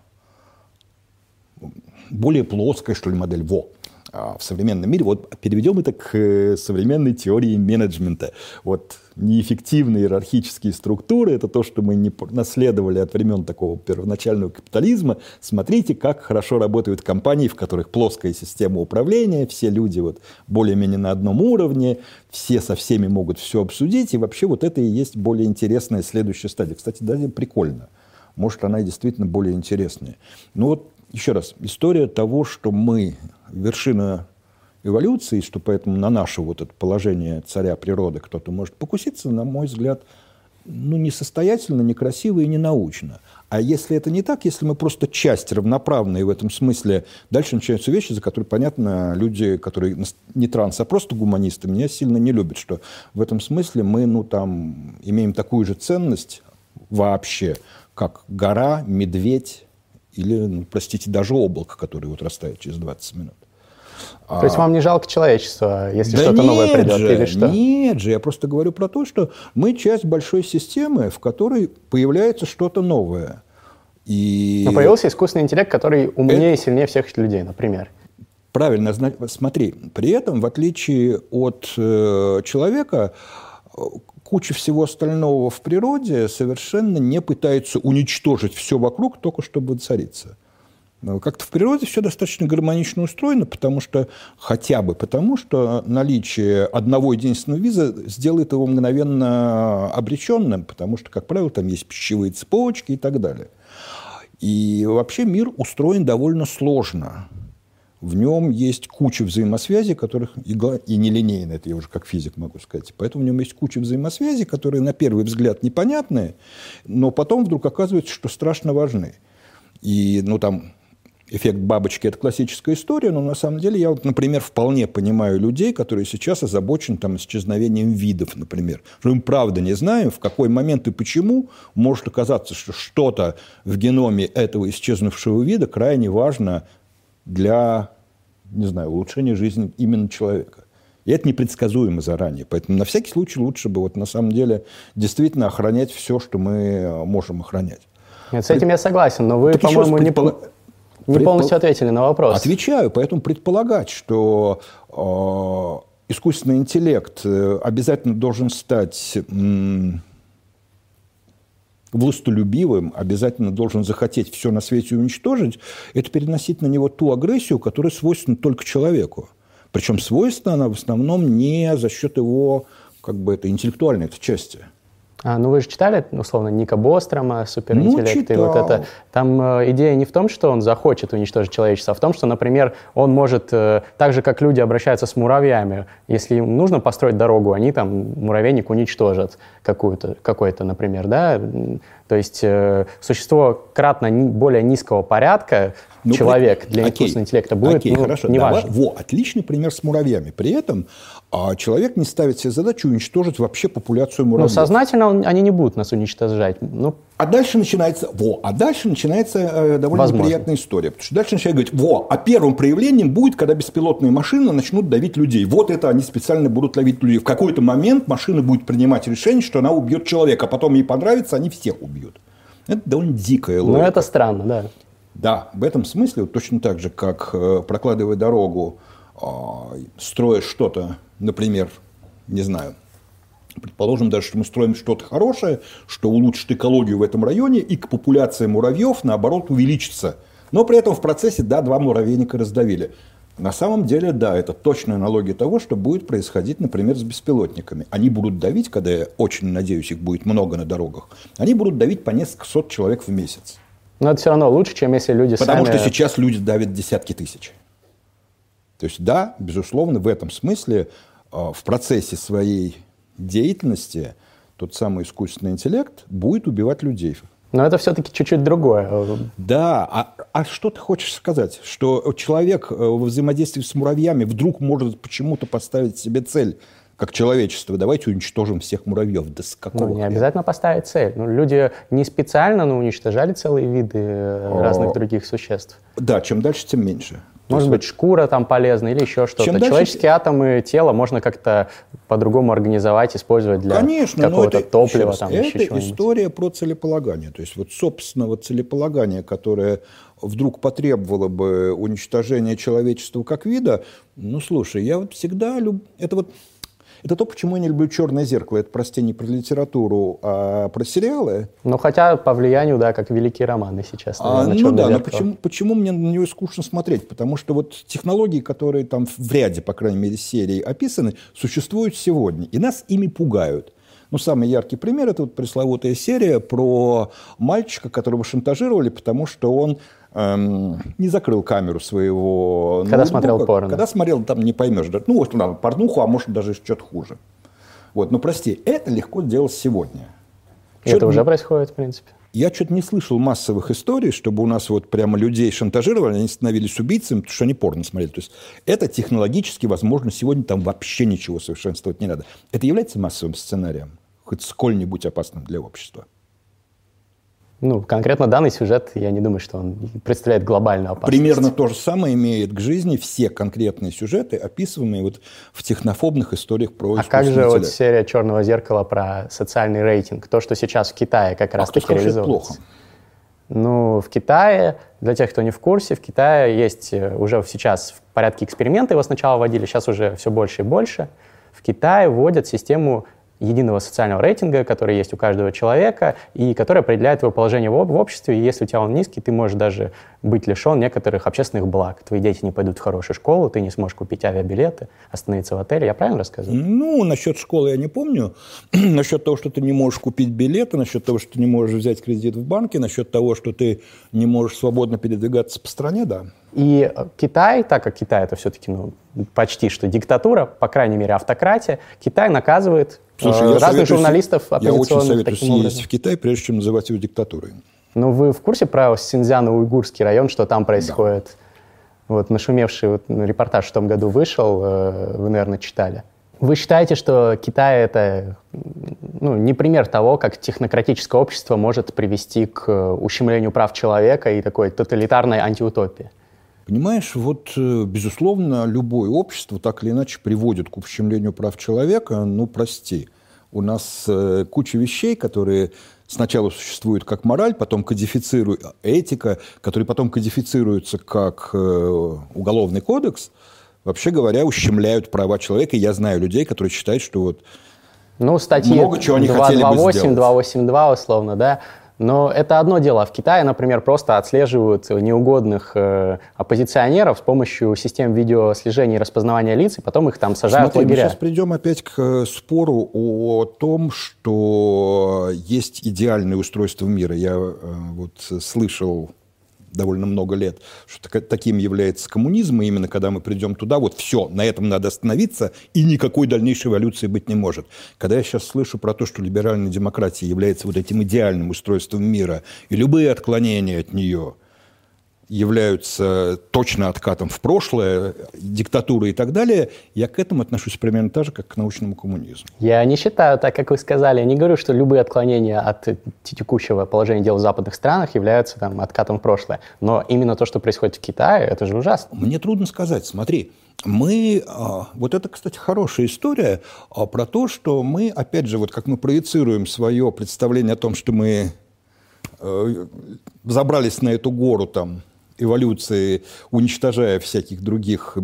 более плоская, что ли, модель. Во. А в современном мире. Вот переведем это к э, современной теории менеджмента. Вот неэффективные иерархические структуры – это то, что мы не наследовали от времен такого первоначального капитализма. Смотрите, как хорошо работают компании, в которых плоская система управления, все люди вот более-менее на одном уровне, все со всеми могут все обсудить, и вообще вот это и есть более интересная следующая стадия. Кстати, даже прикольно. Может, она действительно более интересная. Ну вот, еще раз, история того, что мы вершина эволюции, что поэтому на наше вот это положение царя природы кто-то может покуситься, на мой взгляд, ну, несостоятельно, некрасиво и не научно. А если это не так, если мы просто часть равноправные в этом смысле, дальше начинаются вещи, за которые, понятно, люди, которые не транс, а просто гуманисты, меня сильно не любят, что в этом смысле мы, ну, там, имеем такую же ценность вообще, как гора, медведь или, ну, простите, даже облако, которое вот растает через 20 минут. То есть вам не жалко человечества, если да что-то новое придет же, или что? Нет же, я просто говорю про то, что мы часть большой системы, в которой появляется что-то новое. И... Но появился искусственный интеллект, который умнее Это... и сильнее всех людей, например. Правильно, смотри, при этом, в отличие от э, человека, куча всего остального в природе совершенно не пытается уничтожить все вокруг, только чтобы цариться. Как-то в природе все достаточно гармонично устроено, потому что, хотя бы потому, что наличие одного единственного виза сделает его мгновенно обреченным, потому что, как правило, там есть пищевые цепочки и так далее. И вообще мир устроен довольно сложно. В нем есть куча взаимосвязей, которых и, и нелинейно, это я уже как физик могу сказать. Поэтому в нем есть куча взаимосвязей, которые на первый взгляд непонятные, но потом вдруг оказывается, что страшно важны. И, ну, там, эффект бабочки – это классическая история, но на самом деле я, вот, например, вполне понимаю людей, которые сейчас озабочены там, исчезновением видов, например. Мы правда не знаем, в какой момент и почему может оказаться, что что-то в геноме этого исчезнувшего вида крайне важно для, не знаю, улучшения жизни именно человека. И это непредсказуемо заранее. Поэтому на всякий случай лучше бы вот на самом деле действительно охранять все, что мы можем охранять. Нет, с этим я согласен, но вы, по-моему, не... Предпол... Вы Предпол... полностью ответили на вопрос. Отвечаю, поэтому предполагать, что э, искусственный интеллект э, обязательно должен стать э, властолюбивым, обязательно должен захотеть все на свете уничтожить, это переносить на него ту агрессию, которая свойственна только человеку. Причем свойственна она в основном не за счет его как бы, это интеллектуальной части. А, ну вы же читали, условно, Ника Бострома, суперинтеллект, ну, и вот это. Там э, идея не в том, что он захочет уничтожить человечество, а в том, что, например, он может, э, так же, как люди обращаются с муравьями, если им нужно построить дорогу, они там муравейник уничтожат какую-то, какой-то, например, да, то есть э, существо кратно ни, более низкого порядка, ну, человек для окей, искусственного интеллекта будет, окей, ну, хорошо, неважно. Давай, во, отличный пример с муравьями. При этом а человек не ставит себе задачу уничтожить вообще популяцию муравьев. Ну, сознательно он, они не будут нас уничтожать. Ну, а дальше начинается, во, а дальше начинается э, довольно Возможно. неприятная история. Потому что дальше начинают говорить, во, а первым проявлением будет, когда беспилотные машины начнут давить людей. Вот это они специально будут ловить людей. В какой-то момент машина будет принимать решение, что она убьет человека, а потом ей понравится, они всех убьют. Это довольно дикая логика. Ну, это странно, да. Да, в этом смысле, вот точно так же, как э, прокладывая дорогу, строя что-то, например, не знаю, Предположим даже, что мы строим что-то хорошее, что улучшит экологию в этом районе, и к популяции муравьев, наоборот, увеличится. Но при этом в процессе, да, два муравейника раздавили. На самом деле, да, это точная аналогия того, что будет происходить, например, с беспилотниками. Они будут давить, когда я очень надеюсь, их будет много на дорогах, они будут давить по несколько сот человек в месяц. Но это все равно лучше, чем если люди Потому сами... что сейчас люди давят десятки тысяч. То есть, да, безусловно, в этом смысле а, в процессе своей деятельности тот самый искусственный интеллект будет убивать людей. Но это все-таки чуть-чуть другое. Да, а, а что ты хочешь сказать? Что человек э, во взаимодействии с муравьями вдруг может почему-то поставить себе цель как человечество, давайте уничтожим всех муравьев. Да с какого? Ну, не обязательно поставить цель. Ну, люди не специально, но уничтожали целые виды э, разных других существ. Да, чем дальше, тем меньше. Может быть, шкура там полезна или еще что-то. Человеческие дальше... атомы тела можно как-то по-другому организовать, использовать для Конечно, какого-то это, топлива. Там, это история про целеполагание. То есть вот собственного целеполагания, которое вдруг потребовало бы уничтожения человечества как вида, ну, слушай, я вот всегда люб... Это вот это то, почему я не люблю «Черное зеркало». Это, прости, не про литературу, а про сериалы. Ну, хотя по влиянию, да, как великие романы сейчас. А, ну да, зеркало. но почему, почему мне на него скучно смотреть? Потому что вот технологии, которые там в ряде, по крайней мере, серий описаны, существуют сегодня. И нас ими пугают. Ну, самый яркий пример – это вот пресловутая серия про мальчика, которого шантажировали, потому что он эм, не закрыл камеру своего Когда ноутбука. смотрел порно. Когда смотрел, там не поймешь. Ну, вот там порнуху, а может даже что-то хуже. Вот, но прости, это легко сделать сегодня. это уже происходит, в принципе. Я что-то не слышал массовых историй, чтобы у нас вот прямо людей шантажировали, они становились убийцами, потому что они порно смотрели. То есть это технологически возможно сегодня, там вообще ничего совершенствовать не надо. Это является массовым сценарием, хоть сколь-нибудь опасным для общества. Ну, конкретно данный сюжет, я не думаю, что он представляет глобальную опасность. Примерно то же самое имеет к жизни все конкретные сюжеты, описываемые вот в технофобных историях про А как же вот серия «Черного зеркала» про социальный рейтинг? То, что сейчас в Китае как раз-таки а реализовывается. плохо? Ну, в Китае, для тех, кто не в курсе, в Китае есть э, уже сейчас в порядке эксперимента, его сначала вводили, сейчас уже все больше и больше. В Китае вводят систему единого социального рейтинга, который есть у каждого человека и который определяет твое положение в, в обществе. И если у тебя он низкий, ты можешь даже быть лишен некоторых общественных благ. Твои дети не пойдут в хорошую школу, ты не сможешь купить авиабилеты, остановиться в отеле. Я правильно рассказываю? Ну, насчет школы я не помню. насчет того, что ты не можешь купить билеты, насчет того, что ты не можешь взять кредит в банке, насчет того, что ты не можешь свободно передвигаться по стране, да. И Китай, так как Китай это все-таки ну, почти что диктатура, по крайней мере автократия, Китай наказывает Слушай, э, разных журналистов Я очень советую съездить в Китай, прежде чем называть его диктатурой. Ну, вы в курсе про Синьцзяно-Уйгурский район, что там происходит? Да. Вот нашумевший вот, репортаж в том году вышел, э, вы, наверное, читали. Вы считаете, что Китай это ну, не пример того, как технократическое общество может привести к ущемлению прав человека и такой тоталитарной антиутопии? Понимаешь, вот, э, безусловно, любое общество так или иначе приводит к ущемлению прав человека. Ну, прости, у нас э, куча вещей, которые сначала существуют как мораль, потом кодифицируют этика, которые потом кодифицируются как э, уголовный кодекс, вообще говоря, ущемляют права человека. И я знаю людей, которые считают, что вот ну, статьи много чего они 228, хотели бы сделать. 282 условно, да, Но это одно дело. В Китае, например, просто отслеживают неугодных э, оппозиционеров с помощью систем видеослежения и распознавания лиц, и потом их там сажают Смотри, в лагеря. Мы сейчас придем опять к э, спору о том, что есть идеальное устройство мира. Я э, вот слышал довольно много лет, что таким является коммунизм, и именно когда мы придем туда, вот все, на этом надо остановиться, и никакой дальнейшей эволюции быть не может. Когда я сейчас слышу про то, что либеральная демократия является вот этим идеальным устройством мира, и любые отклонения от нее – являются точно откатом в прошлое, диктатура и так далее, я к этому отношусь примерно так же, как к научному коммунизму. Я не считаю так, как вы сказали. Я не говорю, что любые отклонения от текущего положения дел в западных странах являются там, откатом в прошлое. Но именно то, что происходит в Китае, это же ужасно. Мне трудно сказать. Смотри, мы, а, вот это, кстати, хорошая история а, про то, что мы, опять же, вот как мы проецируем свое представление о том, что мы э, забрались на эту гору там эволюции, уничтожая всяких других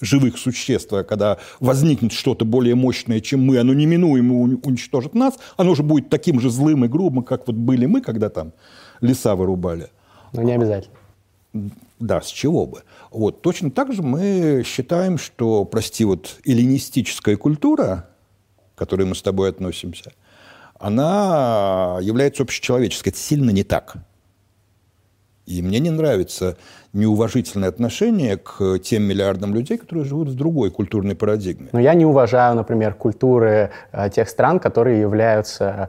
живых существ, а когда возникнет что-то более мощное, чем мы, оно неминуемо уничтожит нас, оно же будет таким же злым и грубым, как вот были мы, когда там леса вырубали. Ну, не обязательно. Да, с чего бы. Вот, точно так же мы считаем, что, прости, вот эллинистическая культура, к которой мы с тобой относимся, она является общечеловеческой. Это сильно не так. И мне не нравится неуважительное отношение к тем миллиардам людей, которые живут в другой культурной парадигме. Но я не уважаю, например, культуры э, тех стран, которые являются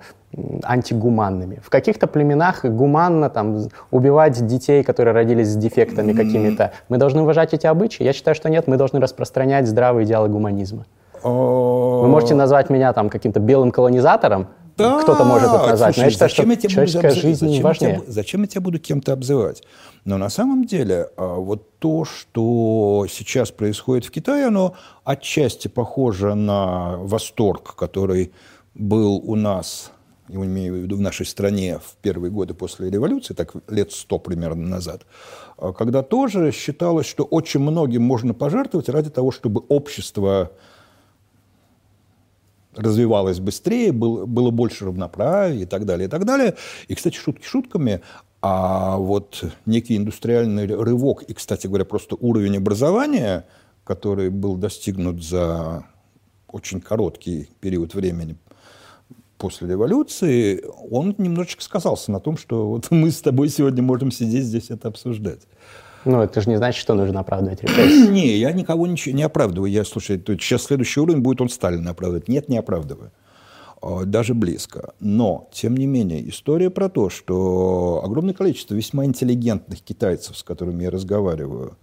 антигуманными. В каких-то племенах гуманно там, убивать детей, которые родились с дефектами какими-то. Мы должны уважать эти обычаи? Я считаю, что нет. Мы должны распространять здравые идеалы гуманизма. Вы можете назвать меня там каким-то белым колонизатором, да, кто-то может это назвать. Слушай, Но я считаю, зачем что я человеческая буду, жизнь зачем важнее. Я тебя, зачем я тебя буду кем-то обзывать? Но на самом деле а, вот то, что сейчас происходит в Китае, оно отчасти похоже на восторг, который был у нас, я имею в виду в нашей стране в первые годы после революции, так лет сто примерно назад, а, когда тоже считалось, что очень многим можно пожертвовать ради того, чтобы общество развивалось быстрее, был, было больше равноправия и так далее, и так далее. И, кстати, шутки шутками, а вот некий индустриальный рывок и, кстати говоря, просто уровень образования, который был достигнут за очень короткий период времени после революции, он немножечко сказался на том, что вот мы с тобой сегодня можем сидеть здесь это обсуждать. Ну, это же не значит, что нужно оправдывать репрессии. Не, я никого ничего не оправдываю. Я, слушай, сейчас следующий уровень будет он Сталина оправдывать. Нет, не оправдываю. А, даже близко. Но, тем не менее, история про то, что огромное количество весьма интеллигентных китайцев, с которыми я разговариваю,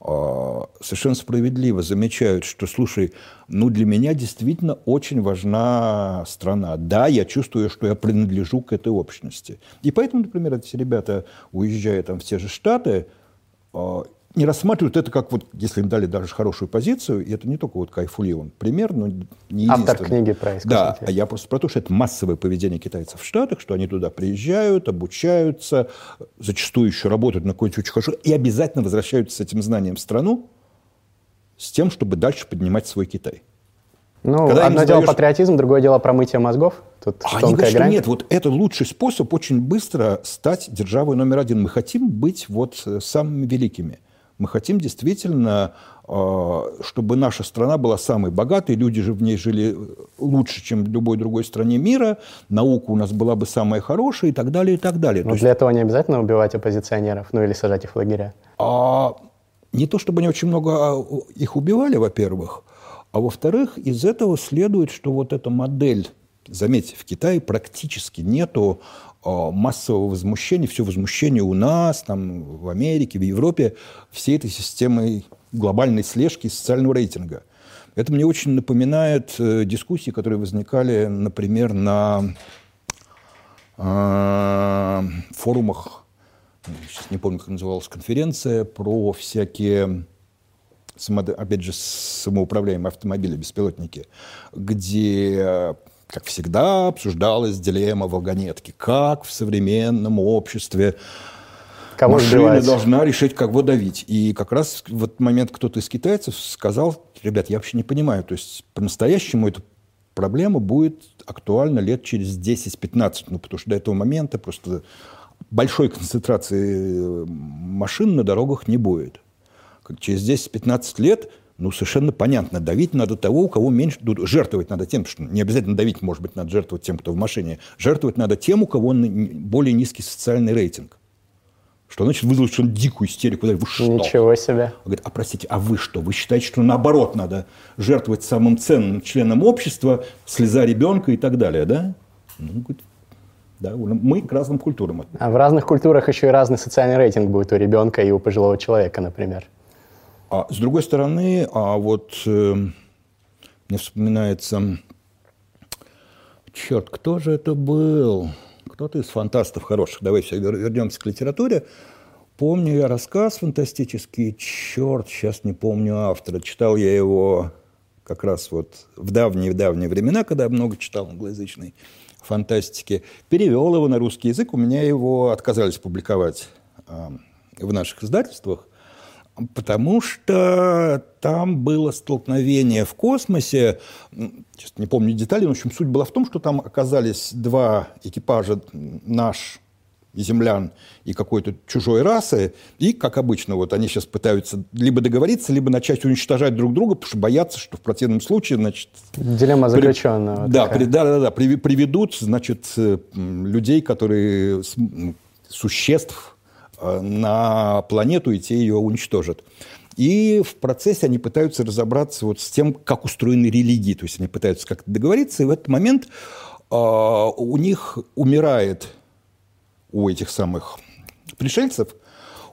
а, совершенно справедливо замечают, что, слушай, ну для меня действительно очень важна страна. Да, я чувствую, что я принадлежу к этой общности. И поэтому, например, эти ребята, уезжая там в те же Штаты, не рассматривают это как вот, если им дали даже хорошую позицию, и это не только вот Кайфули, он пример, но не Автор книги про Да, а я просто про то, что это массовое поведение китайцев в Штатах, что они туда приезжают, обучаются, зачастую еще работают на какой-нибудь очень хорошо, и обязательно возвращаются с этим знанием в страну, с тем, чтобы дальше поднимать свой Китай. Ну, Когда одно дело патриотизм, другое дело промытие мозгов. Тут а они говорят, грань. что нет, вот это лучший способ очень быстро стать державой номер один. Мы хотим быть вот э, самыми великими. Мы хотим действительно, э, чтобы наша страна была самой богатой, люди же в ней жили э, лучше, чем в любой другой стране мира, наука у нас была бы самая хорошая и так далее, и так далее. Но то для есть... этого не обязательно убивать оппозиционеров, ну или сажать их в лагеря? А, не то, чтобы они очень много а, их убивали, во-первых, а во-вторых, из этого следует, что вот эта модель, заметьте, в Китае практически нету а, массового возмущения, все возмущение у нас, там, в Америке, в Европе, всей этой системой глобальной слежки и социального рейтинга. Это мне очень напоминает э, дискуссии, которые возникали, например, на э, форумах, сейчас не помню, как называлась конференция, про всякие опять же, самоуправляемые автомобили, беспилотники, где как всегда, обсуждалась дилемма вагонетки. Как в современном обществе Кого машина сбивать? должна решить, кого давить. И как раз в этот момент кто-то из китайцев сказал, ребят, я вообще не понимаю, то есть по-настоящему это проблема будет актуальна лет через 10-15, ну, потому что до этого момента просто большой концентрации машин на дорогах не будет. Через 10-15 лет ну, совершенно понятно, давить надо того, у кого меньше, жертвовать надо тем, что не обязательно давить, может быть, надо жертвовать тем, кто в машине, жертвовать надо тем, у кого более низкий социальный рейтинг. Что значит вызвать что дикую истерику? Вы что? Ничего себе. Он говорит, а простите, а вы что? Вы считаете, что наоборот надо жертвовать самым ценным членом общества, слеза ребенка и так далее, да? Ну, говорит, да, мы к разным культурам. А в разных культурах еще и разный социальный рейтинг будет у ребенка и у пожилого человека, например. А с другой стороны, а вот э, мне вспоминается, черт, кто же это был? Кто-то из фантастов хороших. Давай все вернемся к литературе. Помню я рассказ фантастический, черт, сейчас не помню автора. Читал я его как раз вот в давние-давние времена, когда я много читал англоязычной фантастики. Перевел его на русский язык, у меня его отказались публиковать э, в наших издательствах. Потому что там было столкновение в космосе, сейчас не помню детали, но в общем суть была в том, что там оказались два экипажа, наш землян и какой-то чужой расы, и, как обычно, вот они сейчас пытаются либо договориться, либо начать уничтожать друг друга, потому что боятся, что в противном случае, значит... Дилемма заключенного. При... Да, при... да, да, да, приведут, значит, э, людей, которые... существ, на планету, и те ее уничтожат. И в процессе они пытаются разобраться вот с тем, как устроены религии. То есть они пытаются как-то договориться, и в этот момент э, у них умирает, у этих самых пришельцев,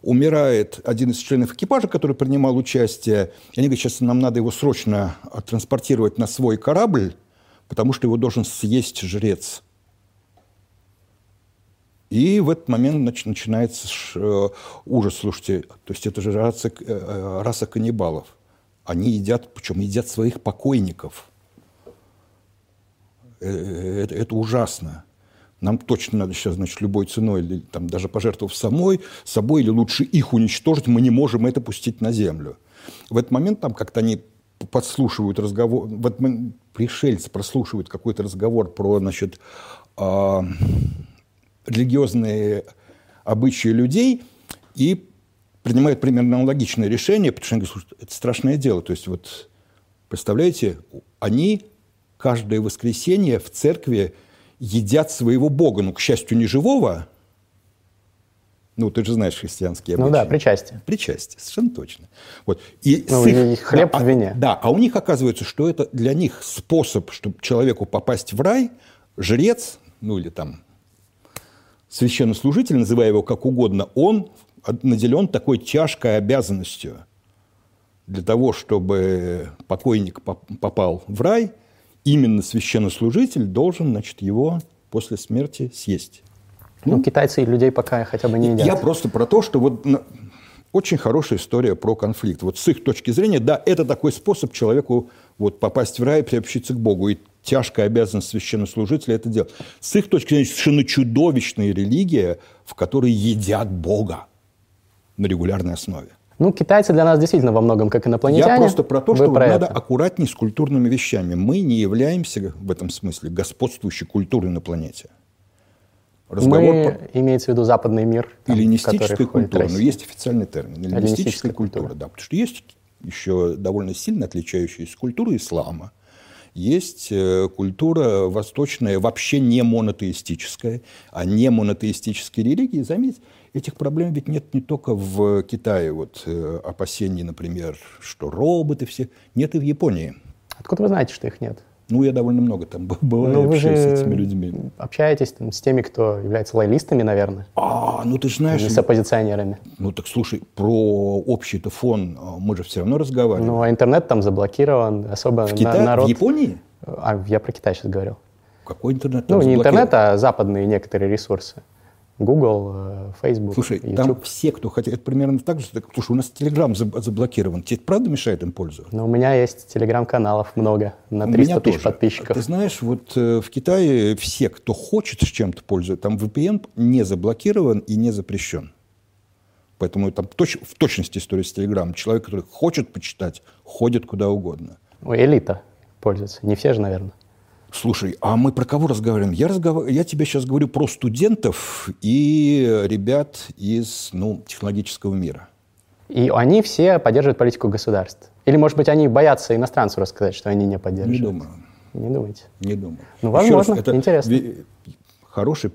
умирает один из членов экипажа, который принимал участие. И они говорят, сейчас нам надо его срочно транспортировать на свой корабль, потому что его должен съесть жрец. И в этот момент нач, начинается э, ужас. Слушайте, то есть это же раса, э, раса каннибалов. Они едят, причем едят своих покойников. Э, это, это ужасно. Нам точно надо сейчас, значит, любой ценой, или, там, даже пожертвовав самой, собой, или лучше их уничтожить, мы не можем это пустить на землю. В этот момент там как-то они подслушивают разговор, вот пришельцы прослушивают какой-то разговор про, значит, э, религиозные обычаи людей и принимают примерно аналогичное решение, потому что они говорят, это страшное дело. То есть вот представляете, они каждое воскресенье в церкви едят своего Бога, ну, к счастью, не живого, ну, ты же знаешь христианские обычаи. Ну да, причастие. Причастие, совершенно точно. Вот. И ну, их, хлеб да, в вине. А, да, а у них оказывается, что это для них способ, чтобы человеку попасть в рай, жрец, ну или там священнослужитель, называя его как угодно, он наделен такой тяжкой обязанностью для того, чтобы покойник попал в рай, именно священнослужитель должен, значит, его после смерти съесть. Ну, ну китайцы и людей пока хотя бы не едят. Я просто про то, что вот очень хорошая история про конфликт. Вот с их точки зрения, да, это такой способ человеку вот попасть в рай и приобщиться к Богу. И тяжкая обязанность священнослужителя это делать. С их точки зрения, совершенно чудовищная религия, в которой едят Бога на регулярной основе. Ну, китайцы для нас действительно во многом как инопланетяне. Я просто про то, Вы что про надо это. аккуратнее с культурными вещами. Мы не являемся в этом смысле господствующей культурой на планете. Разговор Мы, по... имеется в виду западный мир. Там, эллинистическая культура. Но есть официальный термин. Эллинистическая культура, культура. Да, потому что есть еще довольно сильно отличающаяся культура ислама есть э, культура восточная, вообще не монотеистическая, а не монотеистические религии. Заметьте, этих проблем ведь нет не только в Китае, вот э, опасений, например, что роботы все, нет и в Японии. Откуда вы знаете, что их нет? Ну, я довольно много там бываю, ну, общаюсь с этими людьми. общаетесь там, с теми, кто является лоялистами, наверное? А, ну ты знаешь... Не с оппозиционерами. Ну так слушай, про общий-то фон а, мы же все равно разговариваем. Ну, а интернет там заблокирован, особо в Китае, народ... В Японии? А, я про Китай сейчас говорил. Какой интернет Ну, не интернет, а западные некоторые ресурсы. Google, э, Facebook, Слушай, YouTube. там все, кто хотят, это примерно так же. Слушай, у нас Telegram заблокирован. Тебе правда мешает им пользоваться? Ну, у меня есть Telegram-каналов много, на 300 тысяч тоже. подписчиков. Ты знаешь, вот э, в Китае все, кто хочет с чем-то пользоваться, там VPN не заблокирован и не запрещен. Поэтому там точ, в точности история с Telegram. Человек, который хочет почитать, ходит куда угодно. Ой, элита пользуется. Не все же, наверное. Слушай, а мы про кого разговариваем? Я, разгов... я тебе сейчас говорю про студентов и ребят из ну, технологического мира. И они все поддерживают политику государств? Или, может быть, они боятся иностранцу рассказать, что они не поддерживают? Не думаю. Не думаете? Не думаю. Ну, возможно, раз, это интересно. Хороший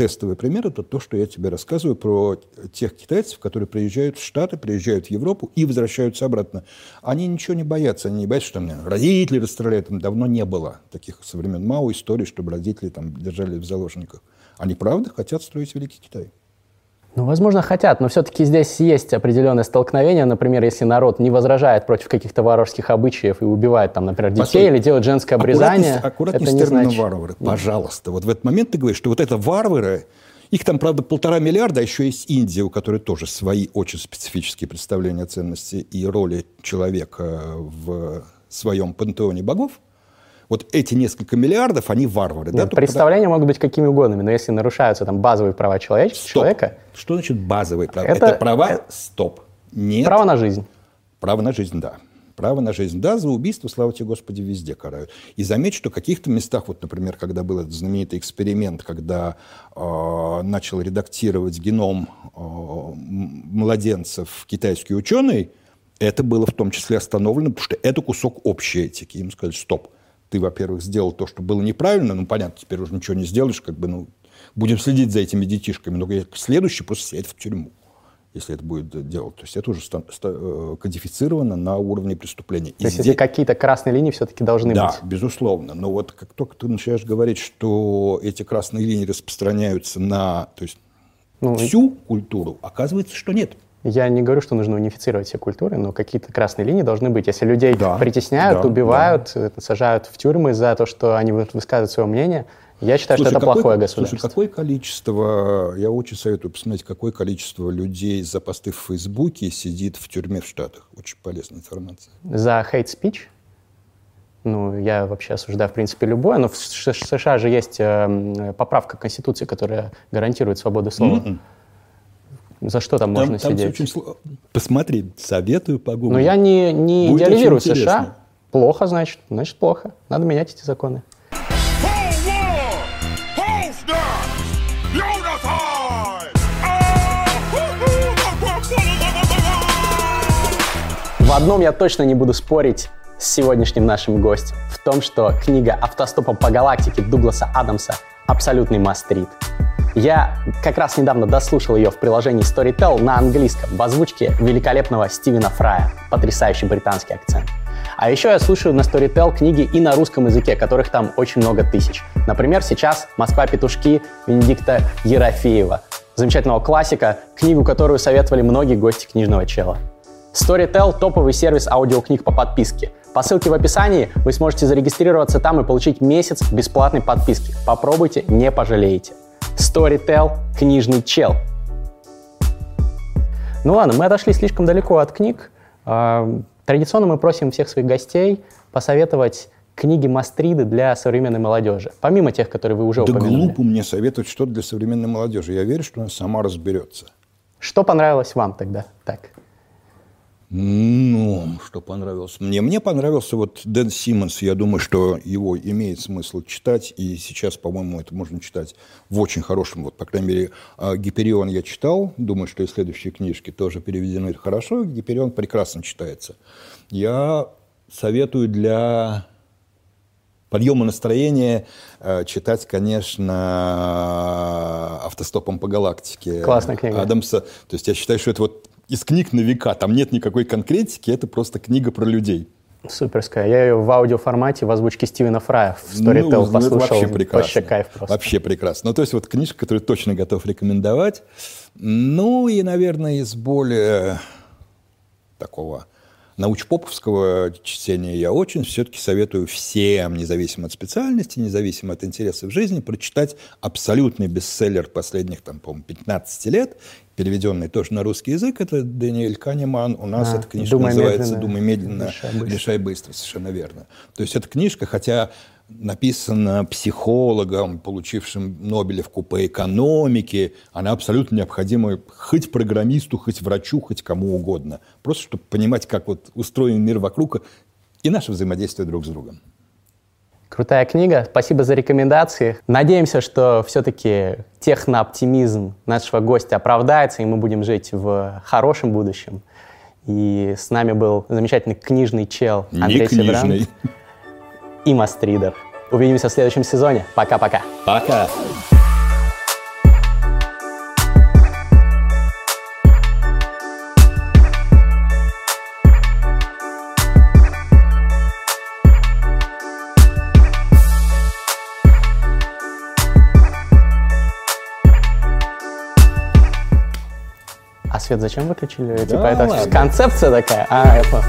тестовый пример – это то, что я тебе рассказываю про тех китайцев, которые приезжают в Штаты, приезжают в Европу и возвращаются обратно. Они ничего не боятся. Они не боятся, что там родители расстреляют. Там давно не было таких со времен Мао историй, чтобы родители там держали в заложниках. Они, правда, хотят строить Великий Китай. Ну, возможно, хотят, но все-таки здесь есть определенное столкновение. Например, если народ не возражает против каких-то варварских обычаев и убивает, там, например, детей Постой. или делает женское обрезание, аккуратнее, аккуратнее это с термином значит... варвары. Пожалуйста. Вот в этот момент ты говоришь, что вот это варвары, их там, правда, полтора миллиарда, а еще есть Индия, у которой тоже свои очень специфические представления о ценности и роли человека в своем пантеоне богов вот эти несколько миллиардов, они варвары. Нет, да, представления когда... могут быть какими угодно, но если нарушаются там базовые права человека, Стоп. человека... Что значит базовые права? Это, это права... Это... Стоп. Нет. Право на жизнь. Право на жизнь, да. Право на жизнь. Да, за убийство, слава тебе, Господи, везде карают. И заметь, что в каких-то местах, вот, например, когда был этот знаменитый эксперимент, когда э, начал редактировать геном э, младенцев китайский ученый, это было в том числе остановлено, потому что это кусок общей этики. Им сказали, стоп, ты, во-первых, сделал то, что было неправильно, ну, понятно, теперь уже ничего не сделаешь, как бы, ну, будем следить за этими детишками, но следующий просто сядет в тюрьму, если это будет делать. То есть это уже э, кодифицировано на уровне преступления. То есть здесь... какие-то красные линии все-таки должны да, быть? Да, безусловно. Но вот как только ты начинаешь говорить, что эти красные линии распространяются на то есть, ну, всю и... культуру, оказывается, что нет. Я не говорю, что нужно унифицировать все культуры, но какие-то красные линии должны быть. Если людей да, притесняют, да, убивают, да. сажают в тюрьмы за то, что они высказывают свое мнение, я считаю, слушай, что это какое, плохое государство. Слушай, какое количество, я очень советую посмотреть, какое количество людей за посты в Фейсбуке сидит в тюрьме в Штатах. Очень полезная информация. За speech? Ну, я вообще осуждаю, в принципе, любое, но в США же есть э, поправка к Конституции, которая гарантирует свободу слова. Mm-mm. За что там, там можно там сидеть? Очень. Посмотри, советую погуглить. Но я не, не идеализирую США. Плохо, значит. Значит, плохо. Надо менять эти законы. В одном я точно не буду спорить с сегодняшним нашим гостем. В том, что книга «Автостопом по галактике» Дугласа Адамса абсолютный мастрит. Я как раз недавно дослушал ее в приложении Storytel на английском в озвучке великолепного Стивена Фрая. Потрясающий британский акцент. А еще я слушаю на Storytel книги и на русском языке, которых там очень много тысяч. Например, сейчас «Москва-петушки» Венедикта Ерофеева, замечательного классика, книгу, которую советовали многие гости книжного чела. Storytel — топовый сервис аудиокниг по подписке. По ссылке в описании вы сможете зарегистрироваться там и получить месяц бесплатной подписки. Попробуйте, не пожалеете. Storytel «Книжный чел». Ну ладно, мы отошли слишком далеко от книг. А, традиционно мы просим всех своих гостей посоветовать книги Мастриды для современной молодежи, помимо тех, которые вы уже да упомянули. Да глупо мне советовать что-то для современной молодежи. Я верю, что она сама разберется. Что понравилось вам тогда? Так. Ну, что понравилось мне? Мне понравился вот Дэн Симмонс. Я думаю, что его имеет смысл читать. И сейчас, по-моему, это можно читать в очень хорошем, вот, по крайней мере, а, Гиперион я читал. Думаю, что и следующие книжки тоже переведены хорошо. Гиперион прекрасно читается. Я советую для подъема настроения э, читать, конечно, «Автостопом по галактике» Классная книга. Адамса. То есть я считаю, что это вот из книг на века. Там нет никакой конкретики, это просто книга про людей. Суперская. Я ее в аудиоформате в озвучке Стивена Фрая в Storytel ну, послушал. вообще прекрасно. Вообще кайф просто. Вообще прекрасно. Ну, то есть вот книжка, которую точно готов рекомендовать. Ну, и, наверное, из более такого научпоповского чтения я очень все-таки советую всем, независимо от специальности, независимо от интересов жизни, прочитать абсолютный бестселлер последних, там, по-моему, 15 лет переведенный тоже на русский язык, это Даниэль Канеман. У нас а, эта книжка «Думай называется медленно, «Думай медленно, решай быстро. решай быстро», совершенно верно. То есть эта книжка, хотя написана психологом, получившим Нобелевку по экономике, она абсолютно необходима хоть программисту, хоть врачу, хоть кому угодно. Просто чтобы понимать, как вот устроен мир вокруг и наше взаимодействие друг с другом. Крутая книга. Спасибо за рекомендации. Надеемся, что все-таки технооптимизм нашего гостя оправдается, и мы будем жить в хорошем будущем. И с нами был замечательный книжный чел Андрей Не книжный. И Мастридер. Увидимся в следующем сезоне. Пока-пока. Пока. А свет зачем выключили? типа Да это ладно. концепция такая? А, понял.